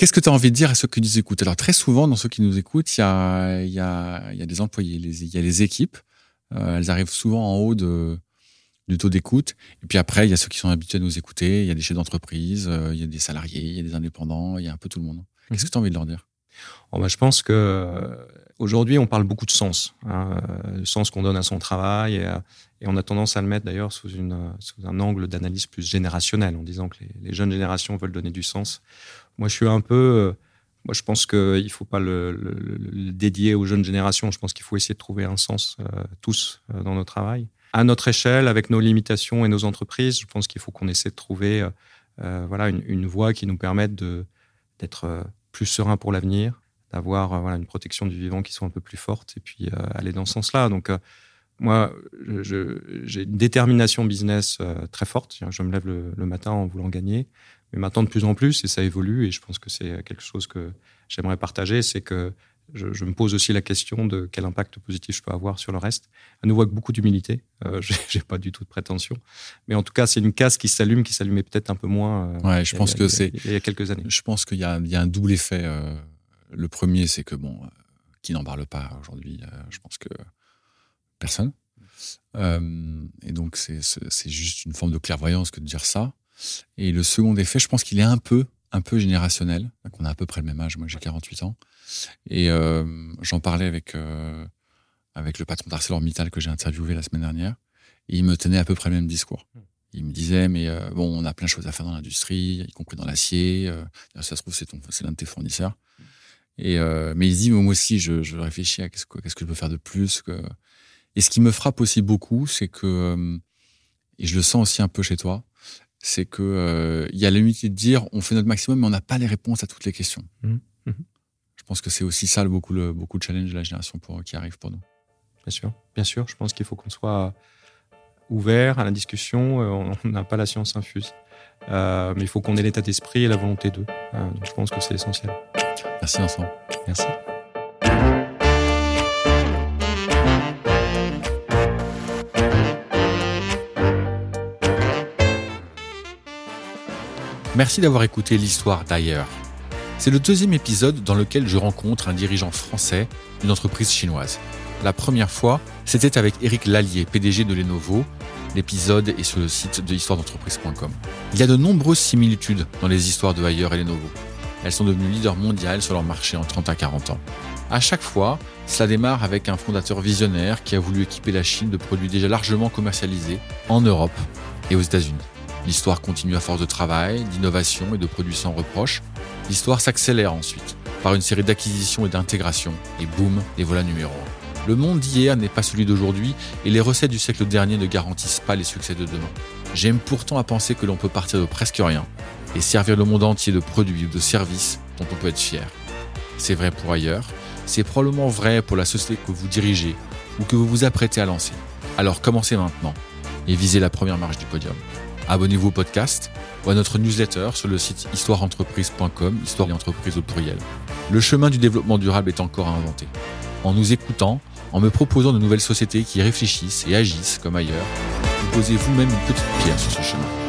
Qu'est-ce que tu as envie de dire à ceux qui nous écoutent? Alors très souvent, dans ceux qui nous écoutent, il y a, y a, y a des employés, il y a les équipes. Euh, elles arrivent souvent en haut de, du taux d'écoute. Et puis après, il y a ceux qui sont habitués à nous écouter. Il y a des chefs d'entreprise, euh, il y a des salariés, il y a des indépendants, il y a un peu tout le monde. Qu'est-ce mhm. que tu as envie de leur dire? Bah, Je pense que euh, aujourd'hui, on parle beaucoup de sens, hein, le sens qu'on donne à son travail. Et, on a tendance à le mettre d'ailleurs sous, une, sous un angle d'analyse plus générationnel, en disant que les, jeunes générations veulent donner du sens. Moi, je suis un peu. Euh, moi, je pense qu'il ne faut pas le, dédier aux jeunes générations. Je pense qu'il faut essayer de trouver un sens euh, tous euh, dans notre travail. À notre échelle, avec nos limitations et nos entreprises, je pense qu'il faut qu'on essaie de trouver voilà, une, voie qui nous permette d'être plus serein pour l'avenir, d'avoir voilà, une protection du vivant qui soit un peu plus forte et puis aller dans ce sens-là. Donc, moi, j'ai une détermination business très forte. Je me lève le matin en voulant gagner. Mais maintenant, de plus en plus, et ça évolue, et je pense que c'est quelque chose que j'aimerais partager, c'est que je, me pose aussi la question de quel impact positif je peux avoir sur le reste. À nouveau, avec beaucoup d'humilité. Euh, j'ai pas du tout de prétention. Mais en tout cas, c'est une case qui s'allume, qui s'allumait peut-être un peu moins. Euh, ouais, je pense que c'est. Il y a quelques années. Je pense qu'il y, y, a un double effet. Euh, le premier, c'est que, bon, qui n'en parle pas aujourd'hui Je pense que personne. et donc, c'est juste une forme de clairvoyance que de dire ça. Et le second effet, je pense qu'il est un peu, un peu générationnel. On a à peu près le même âge. Moi, j'ai 48 ans. Et euh, j'en parlais avec, euh, avec le patron d'ArcelorMittal que j'ai interviewé la semaine dernière. Et il me tenait à peu près le même discours. Il me disait, mais euh, bon, on a plein de choses à faire dans l'industrie, y compris dans l'acier. ça se trouve, c'est l'un de tes fournisseurs. Et, mais il dit, moi aussi, je, je réfléchis à qu'est-ce que, qu'est-ce que je peux faire de plus. Que... Et ce qui me frappe aussi beaucoup, c'est que, et je le sens aussi un peu chez toi, c'est que euh, il y a l'unité de dire on fait notre maximum, mais on n'a pas les réponses à toutes les questions. Mmh. Mmh. Je pense que c'est aussi ça le, beaucoup, le, beaucoup de challenge de la génération pour, qui arrive pour nous. Bien sûr, bien sûr. Je pense qu'il faut qu'on soit ouvert à la discussion. Euh, on n'a pas la science infuse, euh, mais il faut qu'on ait l'état d'esprit et la volonté d'eux. donc je pense que c'est essentiel. Merci Vincent. Merci. Merci d'avoir écouté l'histoire d'ailleurs. C'est le deuxième épisode dans lequel je rencontre un dirigeant français d'une entreprise chinoise. La première fois, c'était avec Eric Lallier, PDG de Lenovo. L'épisode est sur le site de histoired'entreprise.com. Il y a de nombreuses similitudes dans les histoires de Ailleurs et Lenovo. Elles sont devenues leaders mondiales sur leur marché en 30 à 40 ans. À chaque fois, cela démarre avec un fondateur visionnaire qui a voulu équiper la Chine de produits déjà largement commercialisés en Europe et aux États-Unis. L'histoire continue à force de travail, d'innovation et de produits sans reproche. L'histoire s'accélère ensuite par une série d'acquisitions et d'intégrations. Et boum, les voilà numéro 1. Le monde d'hier n'est pas celui d'aujourd'hui et les recettes du siècle dernier ne garantissent pas les succès de demain. J'aime pourtant à penser que l'on peut partir de presque rien et servir le monde entier de produits ou de services dont on peut être fier. C'est vrai pour ailleurs, c'est probablement vrai pour la société que vous dirigez ou que vous vous apprêtez à lancer. Alors commencez maintenant et visez la première marche du podium. Abonnez-vous au podcast ou à notre newsletter sur le site histoireentreprise.com, histoire et entreprise au pluriel. Le chemin du développement durable est encore à inventer. En nous écoutant, en me proposant de nouvelles sociétés qui réfléchissent et agissent comme ailleurs, vous posez vous-même une petite pierre sur ce chemin.